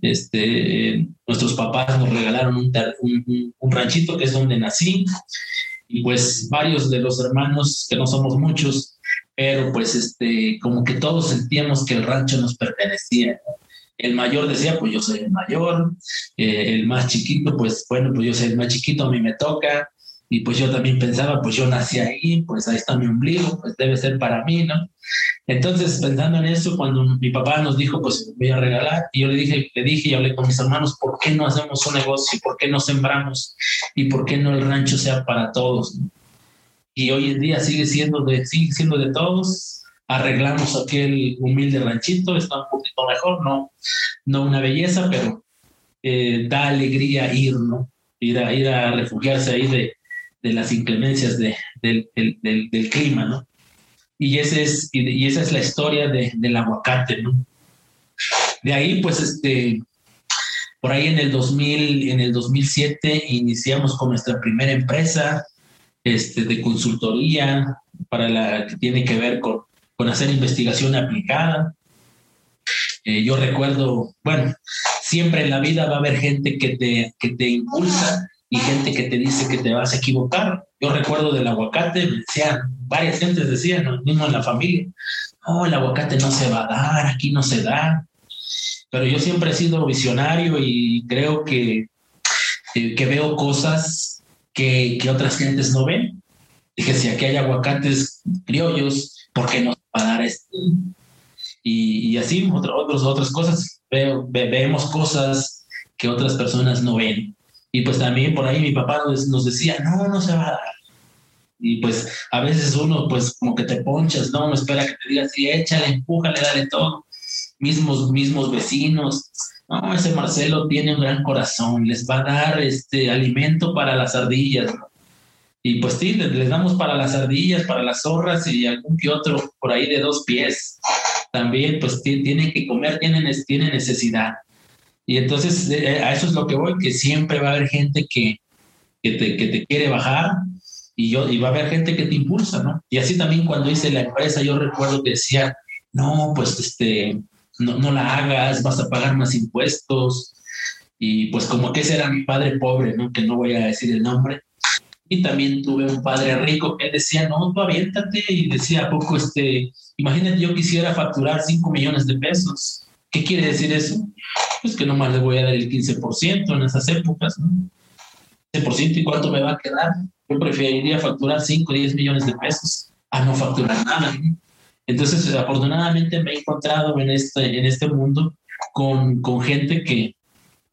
Este, nuestros papás nos regalaron un, un, un ranchito que es donde nací. Y pues varios de los hermanos, que no somos muchos, pero pues este, como que todos sentíamos que el rancho nos pertenecía. El mayor decía, pues yo soy el mayor, eh, el más chiquito, pues bueno, pues yo soy el más chiquito, a mí me toca, y pues yo también pensaba, pues yo nací ahí, pues ahí está mi ombligo, pues debe ser para mí, ¿no? Entonces, pensando en eso, cuando mi papá nos dijo, pues voy a regalar, y yo le dije, le dije y hablé con mis hermanos, ¿por qué no hacemos un negocio? ¿Por qué no sembramos? ¿Y por qué no el rancho sea para todos? Y hoy en día sigue siendo de, sigue siendo de todos. Arreglamos aquel humilde ranchito, está un poquito mejor, no, no una belleza, pero eh, da alegría ir, ¿no? Ir a, ir a refugiarse ahí de, de las inclemencias de, del, del, del, clima, ¿no? Y, ese es, y, esa es la historia de, del aguacate, ¿no? De ahí, pues, este, por ahí en el 2000, en el 2007 iniciamos con nuestra primera empresa, este, de consultoría para la que tiene que ver con, con hacer investigación aplicada. Eh, yo recuerdo, bueno, siempre en la vida va a haber gente que te, que te impulsa y gente que te dice que te vas a equivocar. Yo recuerdo del aguacate, me decían, varias gentes decían, mismo en la familia, no, el aguacate no se va a dar, aquí no se da. Pero yo siempre he sido visionario y creo que, eh, que veo cosas que, otras gentes no ven. Dije, si aquí hay aguacates criollos, ¿por qué no va a dar esto? Y, así, otras otras cosas. Veo, vemos cosas que otras personas no ven. Y pues también por ahí mi papá nos, decía, no, no se va a dar. Y pues a veces uno pues como que te ponchas, no, no espera que te diga, sí, échale, empújale, dale todo. Mismos, mismos vecinos, no, ese Marcelo tiene un gran corazón, les va a dar este alimento para las ardillas. Y pues sí, les, damos para las ardillas, para las zorras y algún que otro por ahí de dos pies. También pues tienen que comer, tienen, tienen necesidad. Y entonces eh, a eso es lo que voy, que siempre va a haber gente que, que, te, que te quiere bajar y, yo, y va a haber gente que te impulsa, ¿no? Y así también cuando hice la empresa, yo recuerdo que decía, no, pues este, no, no la hagas, vas a pagar más impuestos. Y pues como que ese era mi padre pobre, ¿no? Que no voy a decir el nombre. Y también tuve un padre rico que decía, no, tú aviéntate. Y decía, poco este, imagínate, yo quisiera facturar 5 millones de pesos. ¿Qué quiere decir eso? Pues que nomás le voy a dar el 15% en esas épocas, ¿no? 15% y cuánto me va a quedar. Yo preferiría facturar 5 o 10 millones de pesos a no facturar nada. Entonces, afortunadamente me he encontrado en este, en este mundo con, con gente que,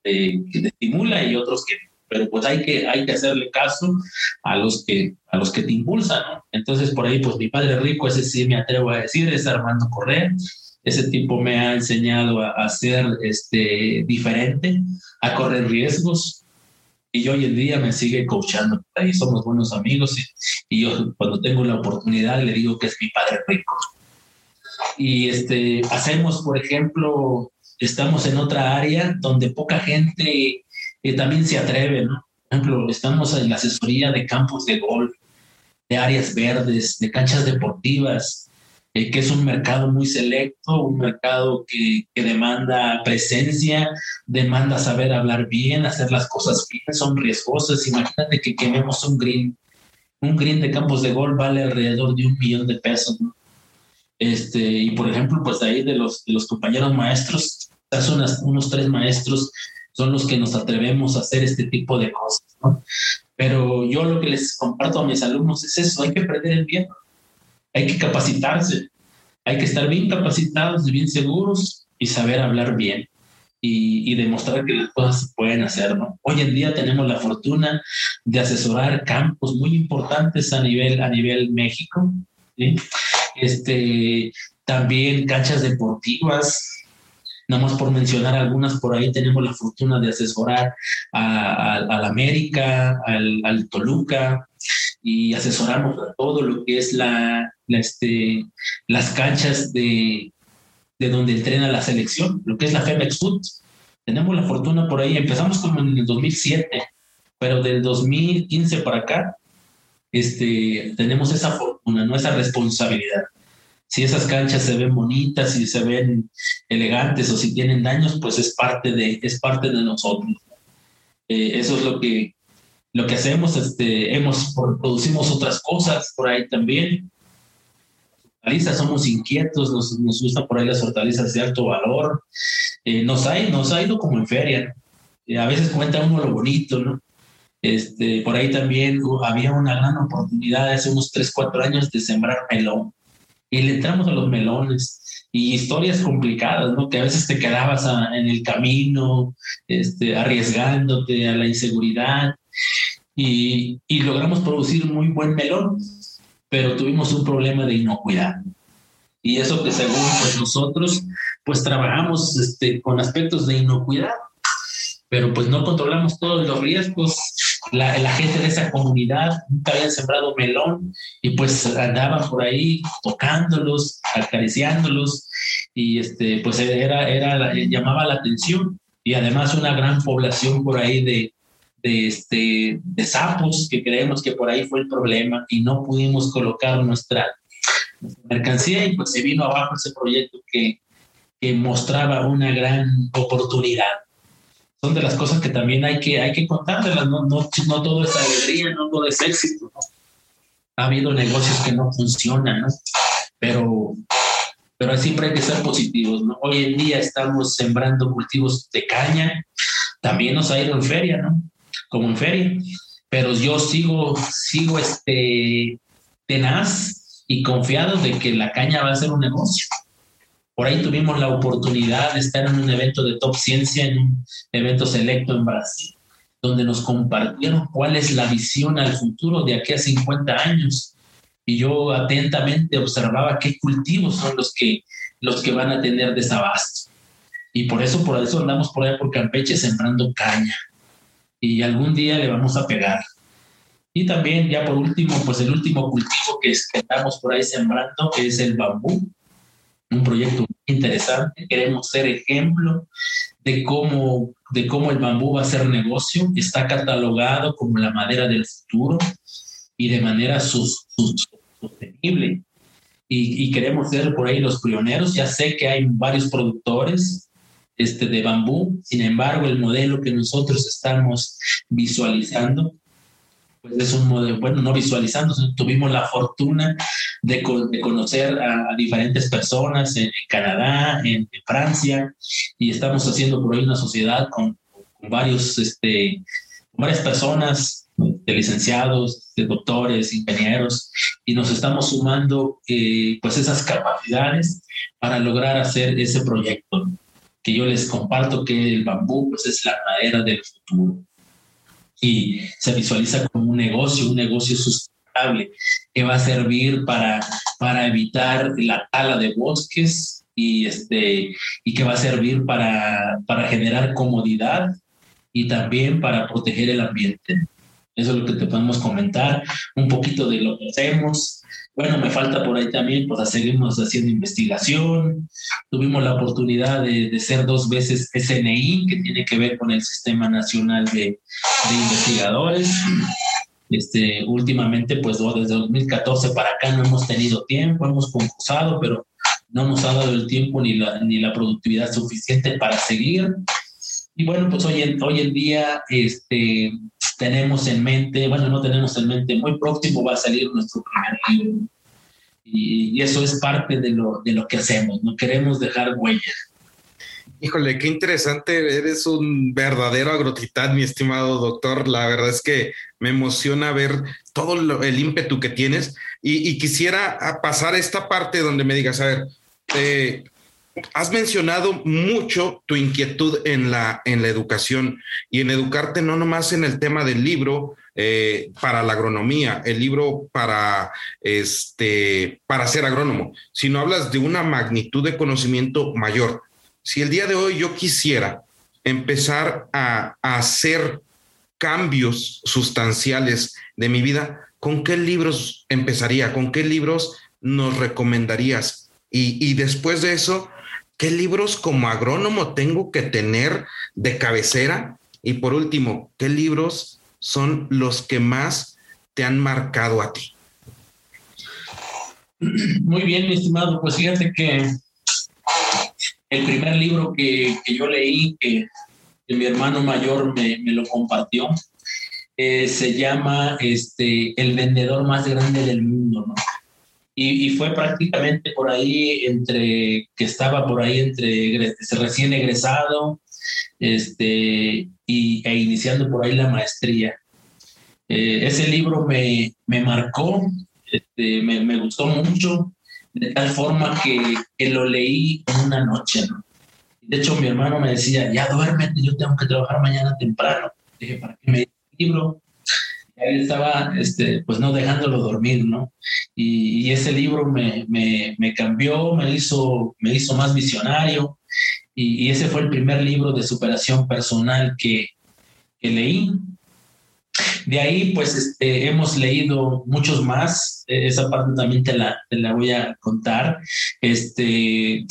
eh, que te estimula y otros que pero pues hay que, hay que hacerle caso a los que, a los que te impulsan, Entonces por ahí, pues mi padre rico, ese sí me atrevo a decir, es Armando Correa, ese tipo me ha enseñado a, ser este, diferente, a correr riesgos, y hoy en día me sigue coachando. Ahí somos buenos amigos y, y, yo cuando tengo la oportunidad le digo que es mi padre rico. Y este, hacemos, por ejemplo, estamos en otra área donde poca gente también se atreve, ¿no? Por ejemplo, estamos en la asesoría de campos de golf, de áreas verdes, de canchas deportivas, eh, que es un mercado muy selecto, un mercado que, que, demanda presencia, demanda saber hablar bien, hacer las cosas bien, son riesgosas. Imagínate que quememos un green. Un green de campos de golf vale alrededor de un millón de pesos. ¿no? Este, y por ejemplo, pues de ahí de los, de los compañeros maestros, son unos tres maestros son los que nos atrevemos a hacer este tipo de cosas. ¿no? Pero yo lo que les comparto a mis alumnos es eso, hay que aprender el bien, hay que capacitarse, hay que estar bien capacitados bien seguros y saber hablar bien. Y, y, demostrar que las cosas se pueden hacer, ¿no? Hoy en día tenemos la fortuna de asesorar campos muy importantes a nivel, a nivel México, ¿sí? Este, también canchas deportivas, Nada más por mencionar algunas, por ahí tenemos la fortuna de asesorar al América, al, Toluca, y asesoramos a todo lo que es la, este, las canchas de, de, donde entrena la selección, lo que es la Femex Food. Tenemos la fortuna por ahí, empezamos como en el 2007, pero del 2015 para acá, este, tenemos esa fortuna, ¿no? esa responsabilidad si esas canchas se ven bonitas, si se ven elegantes o si tienen daños, pues es parte de, es parte de nosotros. Eh, eso es lo que, lo que hacemos, este, hemos, producimos otras cosas por ahí también. Hortalizas, somos inquietos, nos, nos gustan por ahí las hortalizas de alto valor. Eh, nos, ha, nos ha ido como en feria. Eh, a veces cuenta uno lo bonito, ¿no? Este, por ahí también uh, había una gran oportunidad hace unos 3, 4 años de sembrar melón y le entramos a los melones y historias complicadas, ¿no? Que a veces te quedabas en el camino, este, arriesgándote a la inseguridad y, y logramos producir muy buen melón, pero tuvimos un problema de inocuidad. Y eso que según pues, nosotros, pues trabajamos este, con aspectos de inocuidad, pero pues no controlamos todos los riesgos la, gente de esa comunidad nunca habían sembrado melón y pues andaban por ahí tocándolos, acariciándolos y este, pues era, era, llamaba la atención. Y además una gran población por ahí de, de, este, de sapos que creemos que por ahí fue el problema y no pudimos colocar nuestra, mercancía y pues se vino abajo ese proyecto que, que mostraba una gran oportunidad son de las cosas que también hay que, hay que contárselas, no, no, no todo es alegría, no todo es éxito. Ha habido negocios que no funcionan, ¿no? pero, pero siempre hay que ser positivos. ¿no? Hoy en día estamos sembrando cultivos de caña, también nos ha ido en feria, ¿no? Como en feria, pero yo sigo, sigo este, tenaz y confiado de que la caña va a ser un negocio. Por ahí tuvimos la oportunidad de estar en un evento de Top Ciencia, en un evento selecto en Brasil, donde nos compartieron cuál es la visión al futuro de aquí a 50 años. Y yo atentamente observaba qué cultivos son los que, los que van a tener desabasto. Y por eso, por eso andamos por allá por Campeche sembrando caña. Y algún día le vamos a pegar. Y también, ya por último, pues el último cultivo que estamos por ahí sembrando es el bambú un proyecto interesante. Queremos ser ejemplo de cómo, de cómo el bambú va a ser negocio. Está catalogado como la madera del futuro y de manera sostenible. y, queremos ser por ahí los pioneros. Ya sé que hay varios productores este, de bambú, sin embargo, el modelo que nosotros estamos visualizando, pues es un modelo, bueno, no visualizando, tuvimos la fortuna de, conocer a, diferentes personas en, Canadá, en, Francia, y estamos haciendo por ahí una sociedad con, varios, este, varias personas de licenciados, de doctores, ingenieros, y nos estamos sumando eh, pues esas capacidades para lograr hacer ese proyecto que yo les comparto que el bambú pues es la madera del futuro y se visualiza como un negocio, un negocio sustentable que va a servir para, para evitar la tala de bosques y, este, y que va a servir para, para generar comodidad y también para proteger el ambiente. Eso es lo que te podemos comentar, un poquito de lo que hacemos. Bueno, me falta por ahí también, pues seguimos haciendo investigación. Tuvimos la oportunidad de, de, ser dos veces SNI, que tiene que ver con el Sistema Nacional de, de Investigadores. Este, últimamente, pues desde 2014 para acá no hemos tenido tiempo, hemos concursado, pero no nos ha dado el tiempo ni la, ni la productividad suficiente para seguir. Y bueno, pues hoy en, hoy en día, este, tenemos en mente, bueno, no tenemos en mente, muy próximo va a salir nuestro primer libro. Y, eso es parte de lo, de lo que hacemos, no queremos dejar huella. Híjole, qué interesante, eres un verdadero agrotitán, mi estimado doctor. La verdad es que me emociona ver todo el ímpetu que tienes y, quisiera pasar esta parte donde me digas, a ver, eh, has mencionado mucho tu inquietud en la, en la educación y en educarte no nomás en el tema del libro eh, para la agronomía, el libro para, este, para ser agrónomo, sino hablas de una magnitud de conocimiento mayor. Si el día de hoy yo quisiera empezar a, a hacer cambios sustanciales de mi vida, ¿con qué libros empezaría? ¿Con qué libros nos recomendarías? Y, y, después de eso, ¿Qué libros como agrónomo tengo que tener de cabecera? Y por último, ¿qué libros son los que más te han marcado a ti? Muy bien, estimado. Pues fíjate que el primer libro que, yo leí, que, mi hermano mayor me, lo compartió, eh, se llama este, El vendedor más grande del mundo, ¿no? Y, fue prácticamente por ahí entre, que estaba por ahí entre recién egresado este, y, e iniciando por ahí la maestría. Eh, ese libro me, me marcó, este, me, me, gustó mucho, de tal forma que, que lo leí en una noche. De hecho, mi hermano me decía, ya duérmete, yo tengo que trabajar mañana temprano. Dije, ¿para qué me libro? Estaba, este, pues no dejándolo dormir, ¿no? Y, ese libro me, me, me, cambió, me hizo, me hizo más visionario, y, ese fue el primer libro de superación personal que, que leí. De ahí, pues, este, hemos leído muchos más, e, esa parte también te la, te la voy a contar. Este,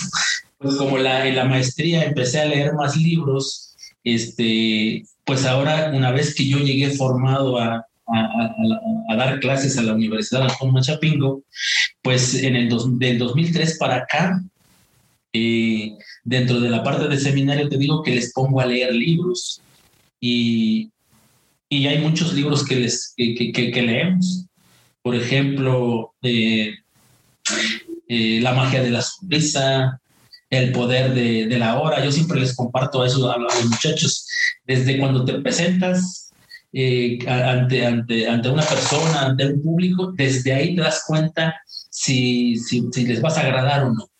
pues como la, en la maestría empecé a leer más libros, este, pues ahora, una vez que yo llegué formado a, a, dar clases a la Universidad Alfonso Chapingo, pues en el del 2003 para acá, eh, dentro de la parte de seminario te digo que les pongo a leer libros y, y hay muchos libros que, les, que, que, leemos. Por ejemplo, eh, eh, La magia de la sonrisa, El poder de, de, la hora. Yo siempre les comparto eso a los muchachos. Desde cuando te presentas eh, ante, ante, ante una persona, ante un público, desde ahí te das cuenta si, si, si les vas a agradar o no.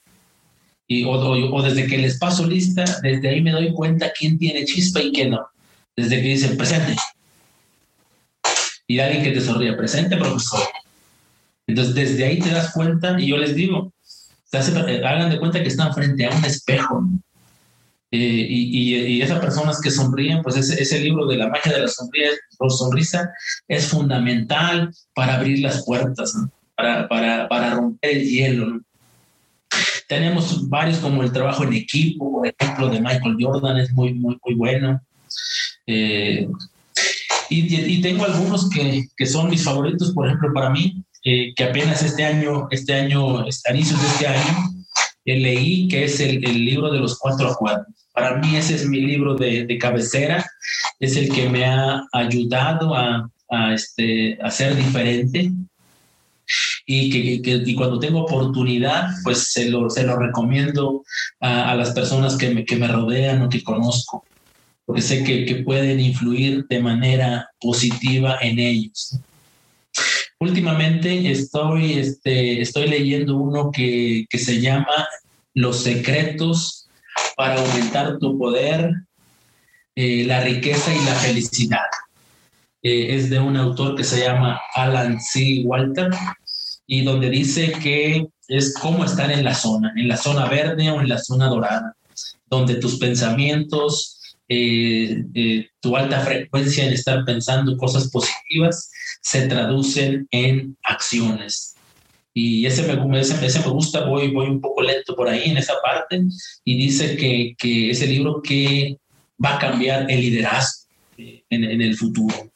Y, o, desde que les paso lista, desde ahí me doy cuenta quién tiene chispa y quién no. Desde que dicen presente. Y alguien que te sonríe, presente, profesor. Entonces, desde ahí te das cuenta y yo les digo, hagan de cuenta que están frente a un espejo. Eh, y, y, esas personas que sonríen, pues ese, ese libro de la magia de la sonrisa, sonrisa es fundamental para abrir las puertas, para, para, para, romper el hielo. Tenemos varios como el trabajo en equipo, por ejemplo, de Michael Jordan es muy, muy, muy bueno. Eh, y, y, tengo algunos que, que, son mis favoritos, por ejemplo, para mí, eh, que apenas este año, este año, a inicios de este año, eh, leí, que es el, el, libro de los cuatro acuerdos. Para mí ese es mi libro de, de cabecera, es el que me ha ayudado a, a, este, a ser diferente, y, que, que, y cuando tengo oportunidad, pues se lo, se lo recomiendo a, a las personas que me, que me, rodean o que conozco, porque sé que, que, pueden influir de manera positiva en ellos. Últimamente estoy, este, estoy leyendo uno que, que se llama Los secretos para aumentar tu poder, eh, la riqueza y la felicidad. Eh, es de un autor que se llama Alan C. Walter y donde dice que es cómo estar en la zona, en la zona verde o en la zona dorada, donde tus pensamientos, eh, tu alta frecuencia en estar pensando cosas positivas se traducen en acciones. Y ese me, ese, ese me gusta, voy, voy un poco lento por ahí en esa parte, y dice que, que ese libro que va a cambiar el liderazgo en, en el futuro.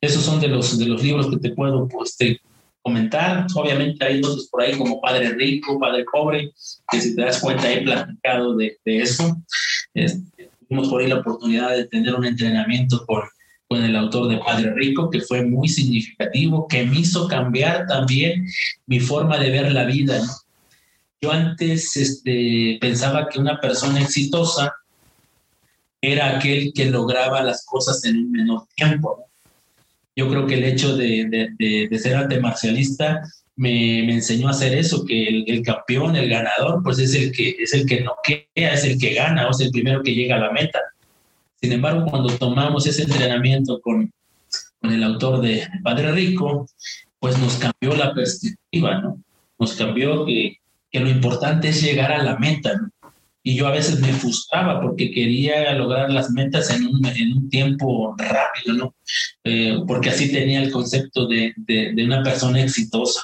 Esos son de los, de los libros que te puedo pues, te comentar. Obviamente hay otros por ahí como Padre Rico, Padre Pobre, que si te das cuenta he platicado de, de eso. Este, tuvimos por ahí la oportunidad de tener un entrenamiento con, con el autor de Padre Rico, que fue muy significativo, que me hizo cambiar también mi forma de ver la vida. ¿no? Yo antes este, pensaba que una persona exitosa era aquel que lograba las cosas en un menor tiempo. yo creo que el hecho de, de, de, de ser arte marcialista me, me, enseñó a hacer eso, que el, el, campeón, el ganador, pues es el que es el que noquea, es el que gana, o es el primero que llega a la meta. Sin embargo, cuando tomamos ese entrenamiento con, con el autor de Padre Rico, pues nos cambió la perspectiva, ¿no? Nos cambió que, que lo importante es llegar a la meta, ¿no? y yo a veces me frustraba porque quería lograr las metas en un, en un tiempo rápido, ¿no? Eh, porque así tenía el concepto de, de, de, una persona exitosa.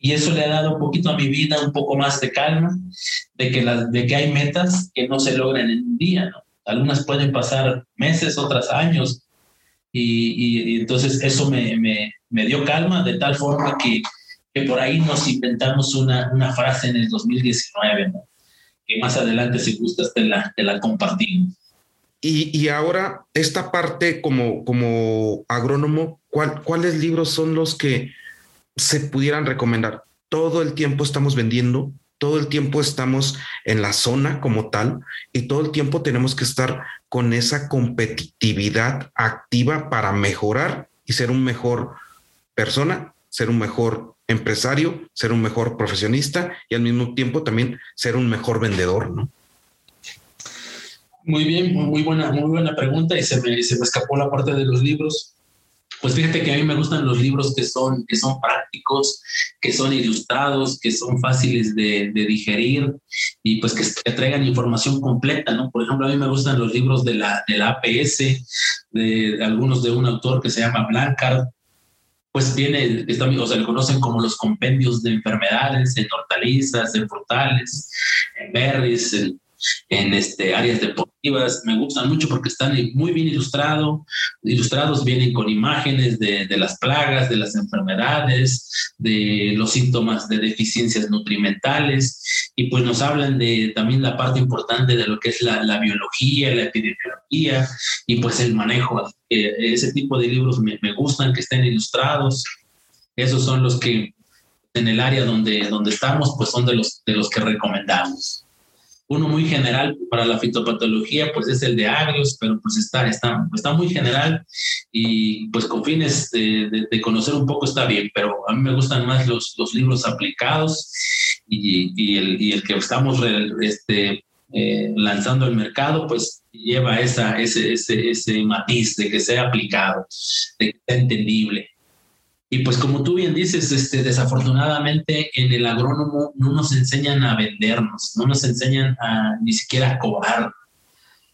Y eso le ha dado un poquito a mi vida, un poco más de calma, de que, la, de que hay metas que no se logran en un día, ¿no? Algunas pueden pasar meses, otras años. Y, y, y entonces eso me, me, me, dio calma de tal forma que, que por ahí nos inventamos una, una frase en el 2019, ¿no? que más adelante, si gustas, te la, te la compartimos. Y, y, ahora, esta parte como, como agrónomo, ¿cuál, ¿cuáles libros son los que se pudieran recomendar? Todo el tiempo estamos vendiendo, todo el tiempo estamos en la zona como tal y todo el tiempo tenemos que estar con esa competitividad activa para mejorar y ser un mejor persona, ser un mejor empresario, ser un mejor profesionista y al mismo tiempo también ser un mejor vendedor, ¿no? Muy bien, muy buena, muy buena pregunta y se me, se me escapó la parte de los libros. Pues fíjate que a mí me gustan los libros que son, que son prácticos, que son ilustrados, que son fáciles de, de digerir y pues que, que, traigan información completa, ¿no? Por ejemplo, a mí me gustan los libros de la, de la APS, de, de algunos de un autor que se llama Blancard, pues viene, está, o sea, le conocen como los compendios de enfermedades en hortalizas, en frutales, en berries, en, en este, áreas deportivas. Me gustan mucho porque están muy bien ilustrados. Ilustrados vienen con imágenes de, de, las plagas, de las enfermedades, de los síntomas de deficiencias nutrimentales y pues nos hablan de también la parte importante de lo que es la, la biología, la epidemiología y pues el manejo. Ese tipo de libros me, me gustan, que estén ilustrados. Esos son los que en el área donde, donde estamos, pues son de los, de los que recomendamos. Uno muy general para la fitopatología, pues es el de agrios, pero pues está, está, está muy general y pues con fines de, de, de conocer un poco está bien, pero a mí me gustan más los, los libros aplicados y, y, el, y el que estamos este, eh, lanzando al mercado, pues lleva esa, ese, ese, ese matiz de que sea aplicado, de que sea entendible. Y pues como tú bien dices, este, desafortunadamente en el agrónomo no nos enseñan a vendernos, no nos enseñan a ni siquiera a cobrar.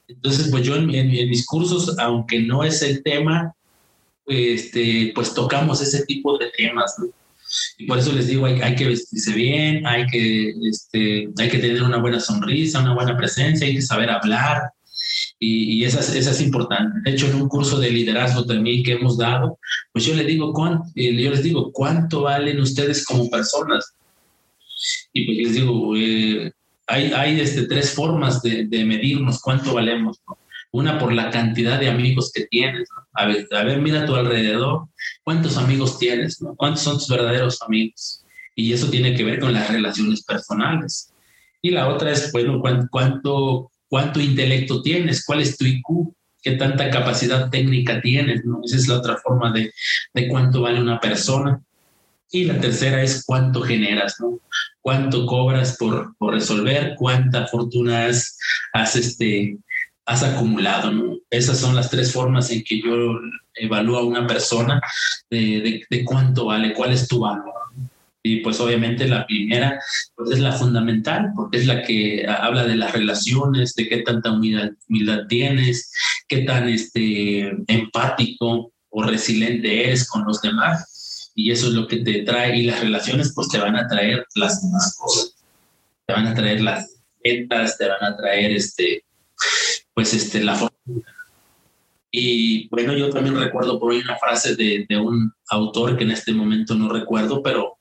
Entonces, pues yo en, en, en mis cursos, aunque no es el tema, este, pues tocamos ese tipo de temas. ¿no? Y por eso les digo, hay, hay, que vestirse bien, hay que, este, hay que tener una buena sonrisa, una buena presencia, hay que saber hablar. Y, y esa, esa, es importante. De hecho, en un curso de liderazgo también que hemos dado, pues yo les digo, ¿cuánto, yo les digo, ¿cuánto valen ustedes como personas? Y pues les digo, eh, hay, hay este, tres formas de, de medirnos cuánto valemos. ¿no? Una por la cantidad de amigos que tienes. ¿no? A, ver, a ver, mira a tu alrededor, ¿cuántos amigos tienes? ¿no? ¿Cuántos son tus verdaderos amigos? Y eso tiene que ver con las relaciones personales. Y la otra es, bueno, ¿cuánto, cuánto intelecto tienes? ¿Cuál es tu IQ? ¿Qué tanta capacidad técnica tienes? ¿no? Esa es la otra forma de, de cuánto vale una persona. Y la tercera es cuánto generas, ¿no? Cuánto cobras por, por resolver, cuánta fortuna has, este, has acumulado, ¿no? Esas son las tres formas en que yo evalúo a una persona de, de, de cuánto vale, cuál es tu valor. Y pues obviamente la primera pues es la fundamental, porque es la que habla de las relaciones, de qué tanta humildad, humildad tienes, qué tan este, empático o resiliente eres con los demás. Y eso es lo que te trae. Y las relaciones pues te van a traer las demás cosas. Te van a traer las ventas, te van a traer este, pues este, la fortuna. Y bueno, yo también recuerdo por ahí una frase de, de un autor que en este momento no recuerdo, pero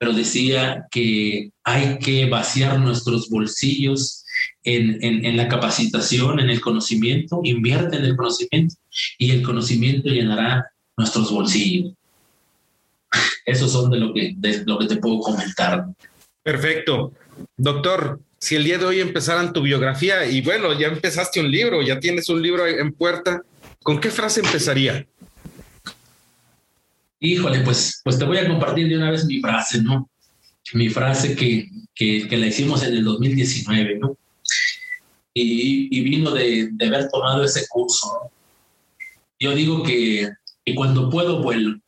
pero decía que hay que vaciar nuestros bolsillos en, en, la capacitación, en el conocimiento, invierte en el conocimiento y el conocimiento llenará nuestros bolsillos. Esos son de lo que, de lo que te puedo comentar. Perfecto. Doctor, si el día de hoy empezaran tu biografía y bueno, ya empezaste un libro, ya tienes un libro en puerta, ¿con qué frase empezaría? Híjole, pues, pues te voy a compartir de una vez mi frase, ¿no? Mi frase que, que, que la hicimos en el 2019, ¿no? Y, y vino de, de, haber tomado ese curso. ¿no? Yo digo que, que, cuando puedo vuelo,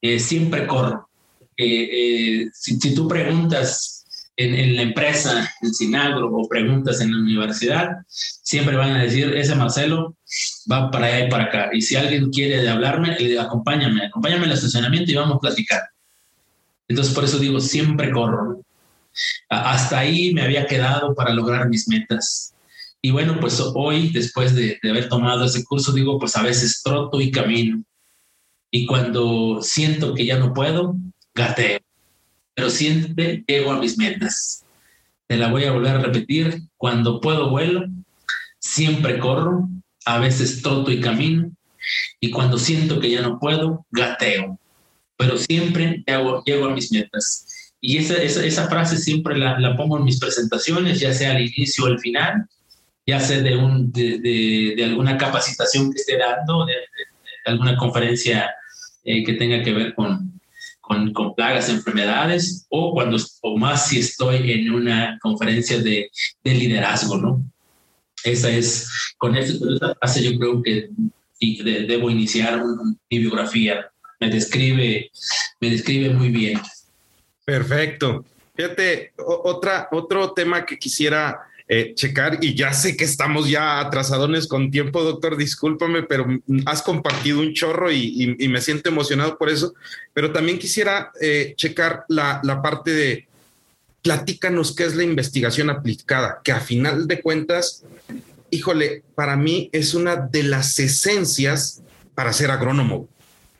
eh, siempre corro. Eh, si, si, tú preguntas en, la empresa, en Sinagro, o preguntas en la universidad, siempre van a decir, ese Marcelo va para allá y para acá. Y si alguien quiere hablarme, le digo, acompáñame, acompáñame al estacionamiento y vamos a platicar. Entonces, por eso digo, siempre corro. Hasta ahí me había quedado para lograr mis metas. Y bueno, pues hoy, después de, de haber tomado ese curso, digo, pues a veces troto y camino. Y cuando siento que ya no puedo, gateo. Pero siempre llego a mis metas. Te la voy a volver a repetir. Cuando puedo, vuelo. Siempre corro a veces troto y camino, y cuando siento que ya no puedo, gateo, pero siempre llego, llego a mis metas. Y esa, esa, esa frase siempre la, la, pongo en mis presentaciones, ya sea al inicio o al final, ya sea de, un, de, de, de alguna capacitación que esté dando, de, alguna conferencia eh, que tenga que ver con, con, con, plagas, enfermedades, o cuando, o más si estoy en una conferencia de, de liderazgo, ¿no? Esa es, con esa frase yo creo que de, debo iniciar mi biografía. Me describe, me describe muy bien. Perfecto. Fíjate, otra, otro tema que quisiera eh, checar, y ya sé que estamos ya atrasadones con tiempo, doctor, discúlpame, pero has compartido un chorro y, y, y me siento emocionado por eso, pero también quisiera eh, checar la, la parte de, platícanos qué es la investigación aplicada, que a final de cuentas, híjole, para mí es una de las esencias para ser agrónomo.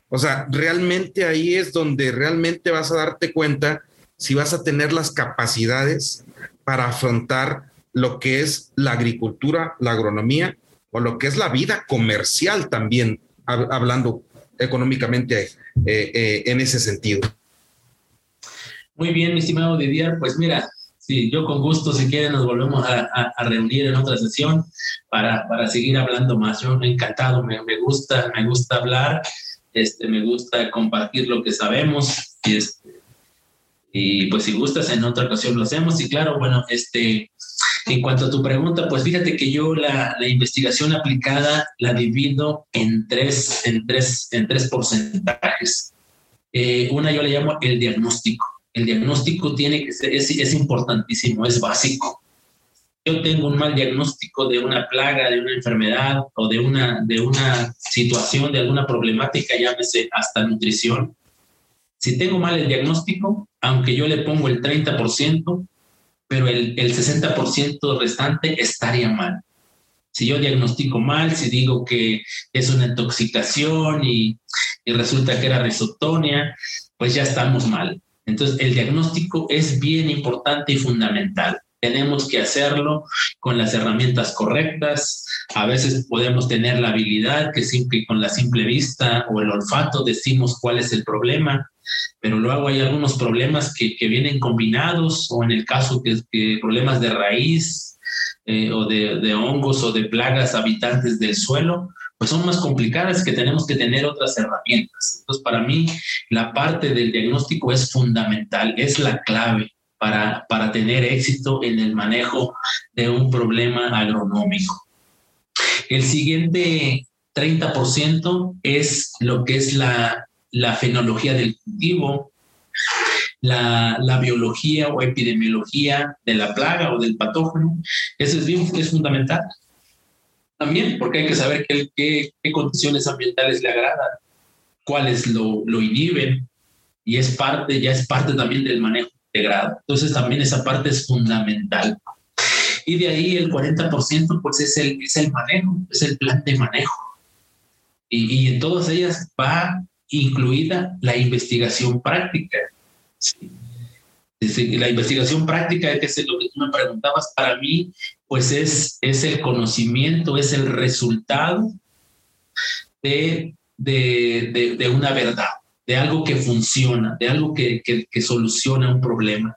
O sea, realmente ahí es donde realmente vas a darte cuenta si vas a tener las capacidades para afrontar lo que es la agricultura, la agronomía o lo que es la vida comercial también, hablando económicamente eh, eh, en ese sentido. Muy bien, mi estimado Didier, pues mira, sí, yo con gusto, si quieren, nos volvemos a, a, a reunir en otra sesión para, para, seguir hablando más. Yo encantado, me, me, gusta, me gusta hablar, este, me gusta compartir lo que sabemos y, este, y pues si gustas en otra ocasión lo hacemos. Y claro, bueno, este, en cuanto a tu pregunta, pues fíjate que yo la, investigación aplicada la divido en tres, en tres, en tres porcentajes. Eh, una yo le llamo el diagnóstico el diagnóstico tiene que ser, es, es, importantísimo, es básico. Yo tengo un mal diagnóstico de una plaga, de una enfermedad o de una, de una situación, de alguna problemática, llámese hasta nutrición. Si tengo mal el diagnóstico, aunque yo le pongo el 30%, pero el, el 60% restante estaría mal. Si yo diagnostico mal, si digo que es una intoxicación y, y resulta que era risotonia, pues ya estamos mal. Entonces, el diagnóstico es bien importante y fundamental. Tenemos que hacerlo con las herramientas correctas. A veces podemos tener la habilidad que simple, con la simple vista o el olfato decimos cuál es el problema, pero luego hay algunos problemas que, que vienen combinados o en el caso que, que problemas de raíz eh, o de, de hongos o de plagas habitantes del suelo, pues son más complicadas que tenemos que tener otras herramientas. Entonces, para mí, la parte del diagnóstico es fundamental, es la clave para, para tener éxito en el manejo de un problema agronómico. El siguiente 30% es lo que es la, la fenología del cultivo, la, la, biología o epidemiología de la plaga o del patógeno. Eso es, bien, es fundamental también, porque hay que saber qué, qué, qué condiciones ambientales le agradan, cuáles lo, lo, inhiben, y es parte, ya es parte también del manejo integrado. Entonces también esa parte es fundamental. Y de ahí el 40% pues es el, es el manejo, es el plan de manejo. Y, y en todas ellas va incluida la investigación práctica. Sí. La investigación práctica, que es lo que tú me preguntabas, para mí pues es, es el conocimiento, es el resultado de, de, de, una verdad, de algo que funciona, de algo que, que, que, soluciona un problema.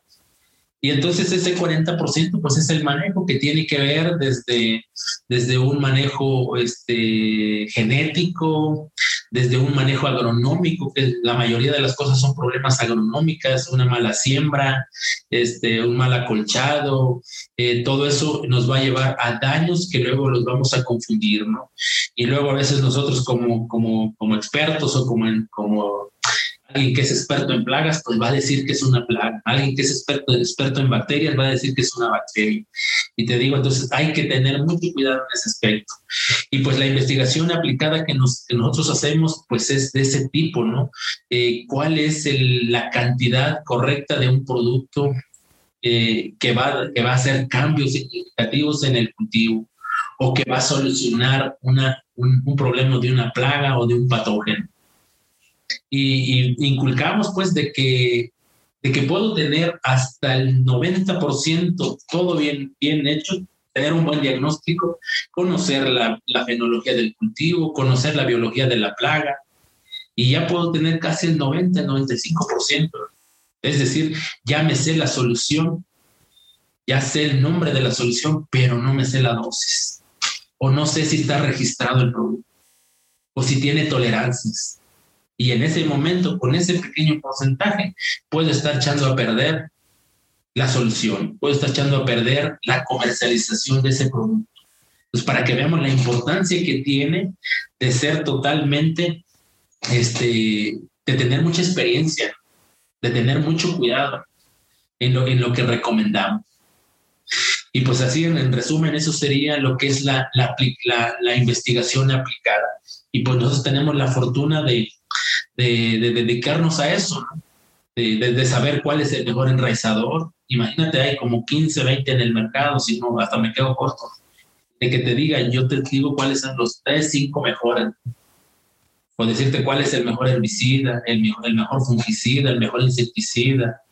Y entonces ese 40% pues es el manejo que tiene que ver desde, desde un manejo este, genético, desde un manejo agronómico, que la mayoría de las cosas son problemas agronómicas, una mala siembra, este, un mal acolchado, eh, todo eso nos va a llevar a daños que luego los vamos a confundir, ¿no? Y luego a veces nosotros como, como, como expertos o como, como alguien que es experto en plagas, pues va a decir que es una plaga. Alguien que es experto, experto en bacterias va a decir que es una bacteria. Y te digo, entonces hay que tener mucho cuidado en ese aspecto. Y pues la investigación aplicada que, nos, que nosotros hacemos, pues es de ese tipo, ¿no? Eh, ¿Cuál es el, la cantidad correcta de un producto eh, que, va, que va a hacer cambios significativos en el cultivo? o que va a solucionar una, un, un problema de una plaga o de un patógeno y, y, inculcamos pues de que, de que puedo tener hasta el 90% todo bien, bien hecho, tener un buen diagnóstico, conocer la, la fenología del cultivo, conocer la biología de la plaga, y ya puedo tener casi el 90, el 95%. Es decir, ya me sé la solución, ya sé el nombre de la solución, pero no me sé la dosis. O no sé si está registrado el producto, o si tiene tolerancias y en ese momento, con ese pequeño porcentaje, puedo estar echando a perder la solución, puedo estar echando a perder la comercialización de ese producto. Pues para que veamos la importancia que tiene de ser totalmente, este, de tener mucha experiencia, de tener mucho cuidado en lo, en lo que recomendamos. Y pues así, en, en resumen, eso sería lo que es la, la, la, la investigación aplicada. Y pues nosotros tenemos la fortuna de, de, de dedicarnos a eso, de, de, saber cuál es el mejor enraizador. Imagínate, hay como 15, 20 en el mercado, si no, hasta me quedo corto. De que te diga, yo te digo cuáles son los 3, 5 mejores. O decirte cuál es el mejor herbicida, el, el mejor fungicida, el mejor insecticida.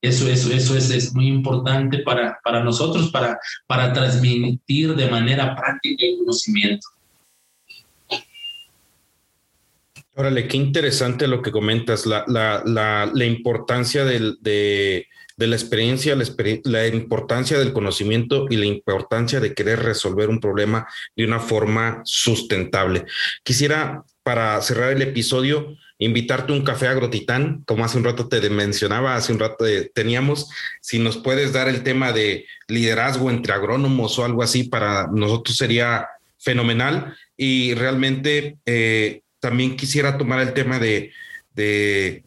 Eso, eso, eso es, es muy importante para, para nosotros, para, para transmitir de manera práctica el conocimiento. Órale, qué interesante lo que comentas, la, la, la, la importancia del, de, de, la experiencia, la, la, importancia del conocimiento y la importancia de querer resolver un problema de una forma sustentable. Quisiera, para cerrar el episodio, invitarte a un café agrotitán, como hace un rato te mencionaba, hace un rato teníamos, si nos puedes dar el tema de liderazgo entre agrónomos o algo así, para nosotros sería fenomenal y realmente... Eh, también quisiera tomar el tema de, de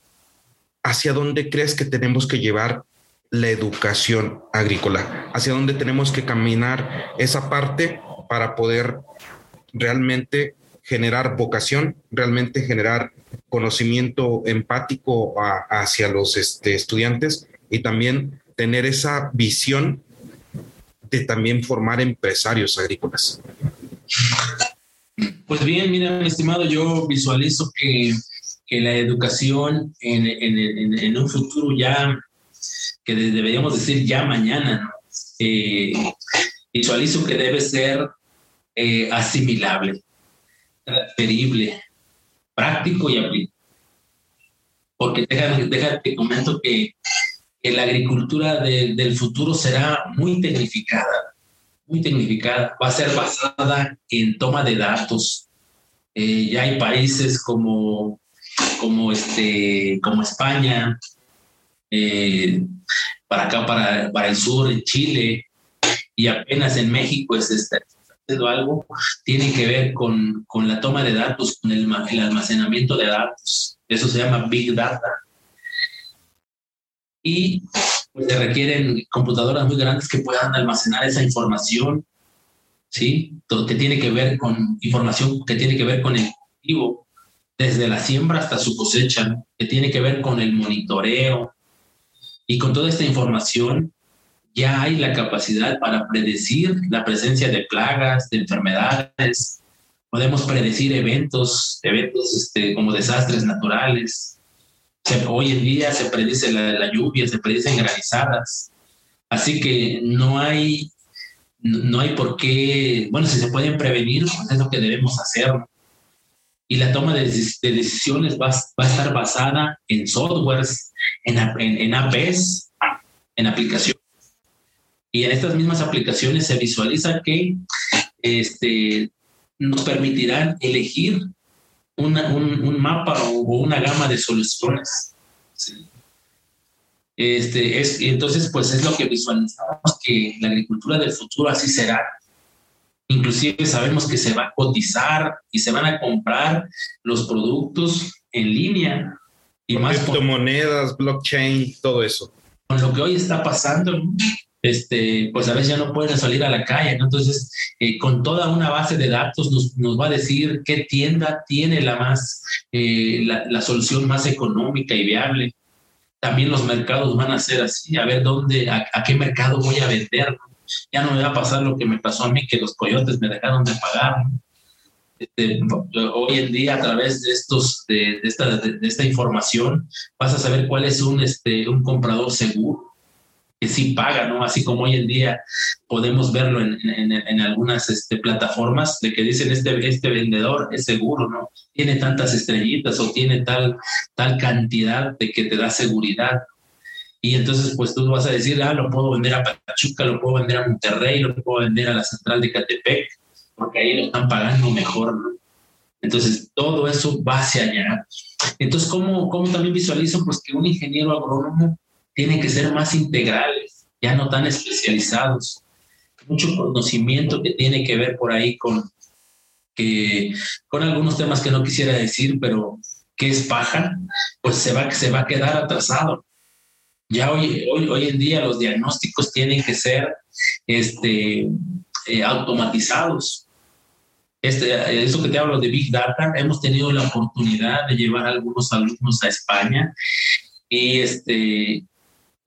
hacia dónde crees que tenemos que llevar la educación agrícola, hacia dónde tenemos que caminar esa parte para poder realmente generar vocación, realmente generar conocimiento empático hacia los este, estudiantes y también tener esa visión de también formar empresarios agrícolas? Pues bien, mira, mi estimado, yo visualizo que, que la educación en, en, un futuro ya, que deberíamos decir ya mañana, eh, visualizo que debe ser eh, asimilable, transferible, práctico y aplicable. Porque déjame, déjame te comento que, que la agricultura del futuro será muy tecnificada, muy tecnificada, va a ser basada en toma de datos. Eh, ya hay países como, como, este, como España, eh, para acá, para, para el sur, en Chile, y apenas en México es está algo, tiene que ver con, con la toma de datos, con el, el almacenamiento de datos. Eso se llama Big Data. Y pues, se requieren computadoras muy grandes que puedan almacenar esa información, ¿sí? Todo que tiene que ver con información que tiene que ver con el cultivo, desde la siembra hasta su cosecha, que tiene que ver con el monitoreo. Y con toda esta información ya hay la capacidad para predecir la presencia de plagas, de enfermedades. Podemos predecir eventos, eventos este, como desastres naturales, hoy en día se predice la, lluvia, se predicen granizadas. Así que no hay, no hay por qué, bueno, si se pueden prevenir, pues es lo que debemos hacer. Y la toma de, decisiones va, va, a estar basada en softwares, en, en, en APs, en aplicaciones. Y en estas mismas aplicaciones se visualiza que este, nos permitirán elegir un, mapa o, una gama de soluciones. Este, es, entonces, pues es lo que visualizamos que la agricultura del futuro así será. Inclusive sabemos que se va a cotizar y se van a comprar los productos en línea y más criptomonedas, blockchain, todo eso. Con lo que hoy está pasando, este, pues a veces ya no pueden salir a la calle. Entonces, eh, con toda una base de datos nos, va a decir qué tienda tiene la más, eh, la, solución más económica y viable. También los mercados van a ser así, a ver dónde, a, qué mercado voy a vender. Ya no me va a pasar lo que me pasó a mí, que los coyotes me dejaron de pagar. Este, hoy en día a través de estos de esta, de, esta información vas a saber cuál es un este un comprador seguro que sí paga, ¿no? Así como hoy en día podemos verlo en, en, algunas este, plataformas de que dicen este, este vendedor es seguro, ¿no? Tiene tantas estrellitas o tiene tal, tal cantidad de que te da seguridad. Y entonces, pues tú vas a decir, ah, lo puedo vender a Pachuca, lo puedo vender a Monterrey, lo puedo vender a la central de Catepec, porque ahí lo están pagando mejor, ¿no? Entonces, todo eso va hacia allá. Entonces, ¿cómo, cómo también visualizo? Pues que un ingeniero agrónomo tienen que ser más integrales, ya no tan especializados. Mucho conocimiento que tiene que ver por ahí con, que, con algunos temas que no quisiera decir, pero que es paja, pues se va, se va a quedar atrasado. Ya hoy, hoy, hoy en día los diagnósticos tienen que ser este, eh, automatizados. Este, eso que te hablo de Big Data, hemos tenido la oportunidad de llevar a algunos alumnos a España y este,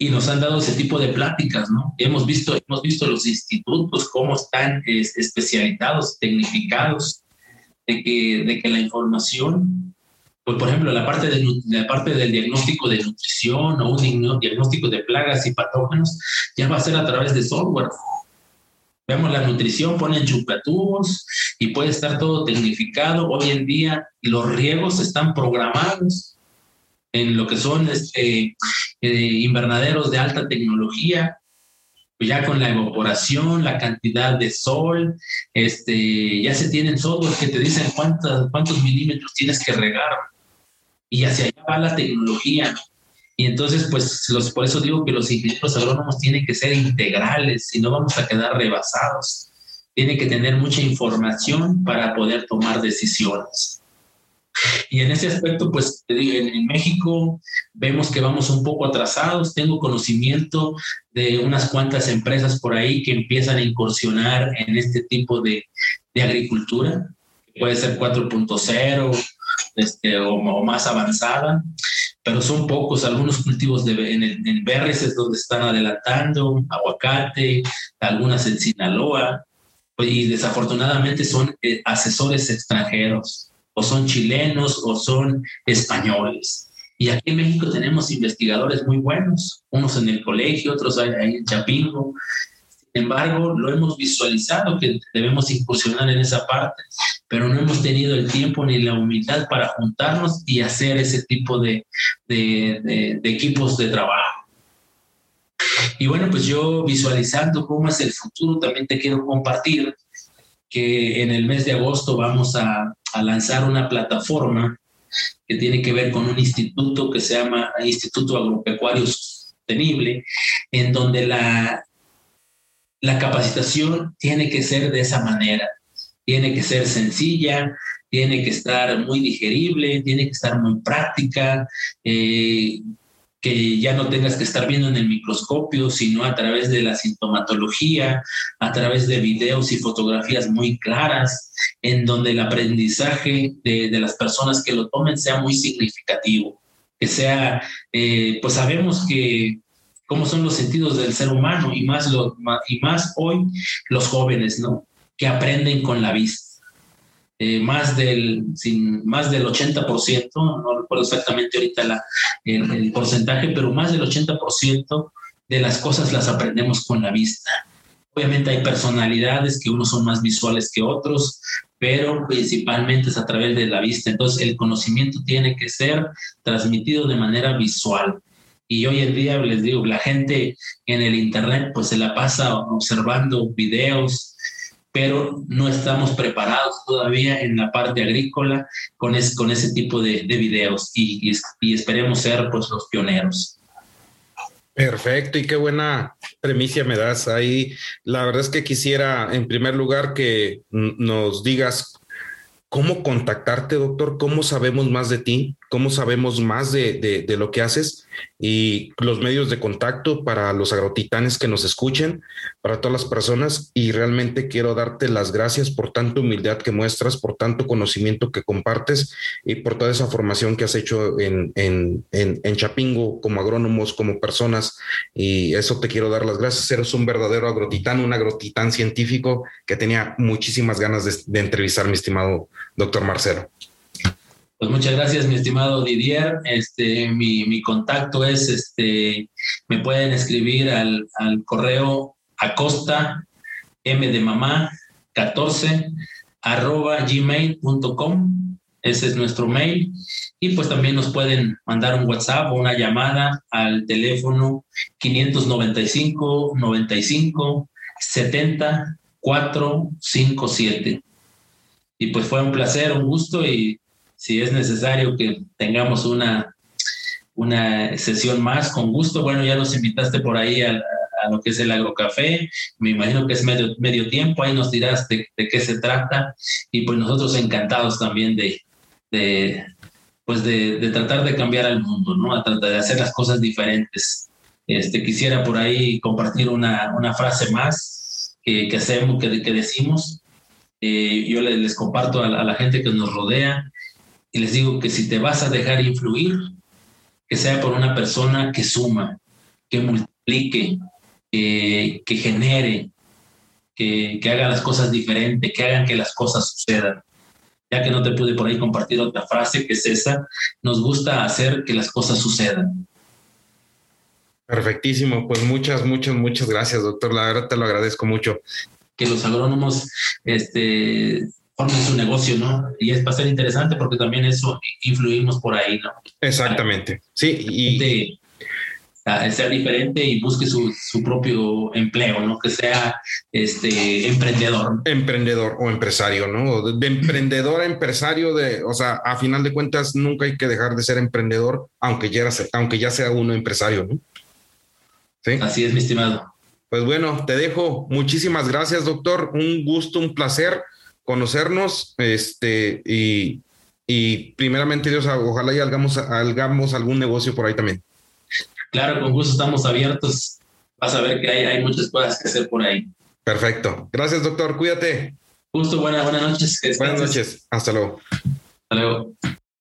y nos han dado ese tipo de pláticas, ¿no? Hemos visto, hemos visto los institutos, cómo están especializados, tecnificados, de que, de que la información, pues por ejemplo, la parte, de, la parte del diagnóstico de nutrición o un diagnóstico de plagas y patógenos, ya va a ser a través de software. Vemos la nutrición, ponen chupatubos y puede estar todo tecnificado. Hoy en día los riegos están programados en lo que son este, eh, invernaderos de alta tecnología, pues ya con la evaporación, la cantidad de sol, este, ya se tienen software que te dicen cuántos, cuántos milímetros tienes que regar. Y hacia allá va la tecnología. Y entonces, pues, los, por eso digo que los ingenieros agrónomos tienen que ser integrales, si no vamos a quedar rebasados. Tienen que tener mucha información para poder tomar decisiones. Y en ese aspecto, pues en, México vemos que vamos un poco atrasados. Tengo conocimiento de unas cuantas empresas por ahí que empiezan a incursionar en este tipo de, de agricultura. Puede ser 4.0 este, o, más avanzada, pero son pocos. Algunos cultivos de, en, en berries es donde están adelantando, aguacate, algunas en Sinaloa, y desafortunadamente son eh, asesores extranjeros, o son chilenos o son españoles. Y aquí en México tenemos investigadores muy buenos, unos en el colegio, otros ahí en Chapingo, sin embargo, lo hemos visualizado que debemos incursionar en esa parte, pero no hemos tenido el tiempo ni la humildad para juntarnos y hacer ese tipo de, de, equipos de trabajo. Y bueno, pues yo visualizando cómo es el futuro, también te quiero compartir que en el mes de agosto vamos a, a lanzar una plataforma que tiene que ver con un instituto que se llama Instituto Agropecuario Sostenible, en donde la, la capacitación tiene que ser de esa manera, tiene que ser sencilla, tiene que estar muy digerible, tiene que estar muy práctica, eh, que ya no tengas que estar viendo en el microscopio, sino a través de la sintomatología, a través de videos y fotografías muy claras, en donde el aprendizaje de, las personas que lo tomen sea muy significativo, que sea, eh, pues sabemos que cómo son los sentidos del ser humano y más, lo, y más hoy los jóvenes, ¿no? Que aprenden con la vista. Eh, más, del, sin, más del 80%, no recuerdo exactamente ahorita la, el, el, porcentaje, pero más del 80% de las cosas las aprendemos con la vista. Obviamente hay personalidades que unos son más visuales que otros, pero principalmente es a través de la vista. Entonces el conocimiento tiene que ser transmitido de manera visual. Y hoy en día, les digo, la gente en el Internet pues se la pasa observando videos, pero no estamos preparados todavía en la parte agrícola con, con ese tipo de, videos y, y, esperemos ser pues los pioneros. Perfecto, y qué buena premisa me das ahí. La verdad es que quisiera, en primer lugar, que nos digas cómo contactarte, doctor, cómo sabemos más de ti, cómo sabemos más de, de lo que haces y los medios de contacto para los agrotitanes que nos escuchen, para todas las personas. Y realmente quiero darte las gracias por tanta humildad que muestras, por tanto conocimiento que compartes y por toda esa formación que has hecho en, en, en, Chapingo como agrónomos, como personas. Y eso te quiero dar las gracias. Eres un verdadero agrotitán, un agrotitán científico que tenía muchísimas ganas de, de entrevistar, mi estimado doctor Marcelo. Pues muchas gracias, mi estimado Didier. Este, mi, mi contacto es, este, me pueden escribir al, al correo acosta m de mamá 14 arroba gmail.com. Ese es nuestro mail. Y pues también nos pueden mandar un WhatsApp o una llamada al teléfono 595 95 70 457. Y pues fue un placer, un gusto y si es necesario que tengamos una, una sesión más, con gusto. Bueno, ya nos invitaste por ahí a, lo que es el agrocafé, me imagino que es medio, medio tiempo, ahí nos dirás de, qué se trata y pues nosotros encantados también de, de pues de, tratar de cambiar al mundo, ¿no? A tratar de hacer las cosas diferentes. Este, quisiera por ahí compartir una, una frase más que, que hacemos, que, que decimos. Eh, yo les, les comparto a la, a la, gente que nos rodea y les digo que si te vas a dejar influir, que sea por una persona que suma, que multiplique, que, genere, que, haga las cosas diferentes, que hagan que las cosas sucedan. Ya que no te pude por ahí compartir otra frase que es esa, nos gusta hacer que las cosas sucedan. Perfectísimo, pues muchas, muchas, muchas gracias, doctor. La verdad te lo agradezco mucho. Que los agrónomos este, formen su negocio, ¿no? Y es ser interesante porque también eso influimos por ahí, ¿no? Exactamente. Sí, y de, sea diferente y busque su, su, propio empleo, ¿no? Que sea este emprendedor. Emprendedor o empresario, ¿no? De, emprendedor a empresario, de, o sea, a final de cuentas nunca hay que dejar de ser emprendedor, aunque ya, aunque ya sea uno empresario, ¿no? Sí. Así es, mi estimado. Pues bueno, te dejo. Muchísimas gracias, doctor. Un gusto, un placer conocernos, este, y, y primeramente Dios, ojalá y hagamos, hagamos algún negocio por ahí también. Claro, con gusto estamos abiertos. Vas a ver que hay, hay muchas cosas que hacer por ahí. Perfecto. Gracias, doctor. Cuídate. Gusto, buenas, buenas noches. Buenas noches. Hasta luego. Hasta luego.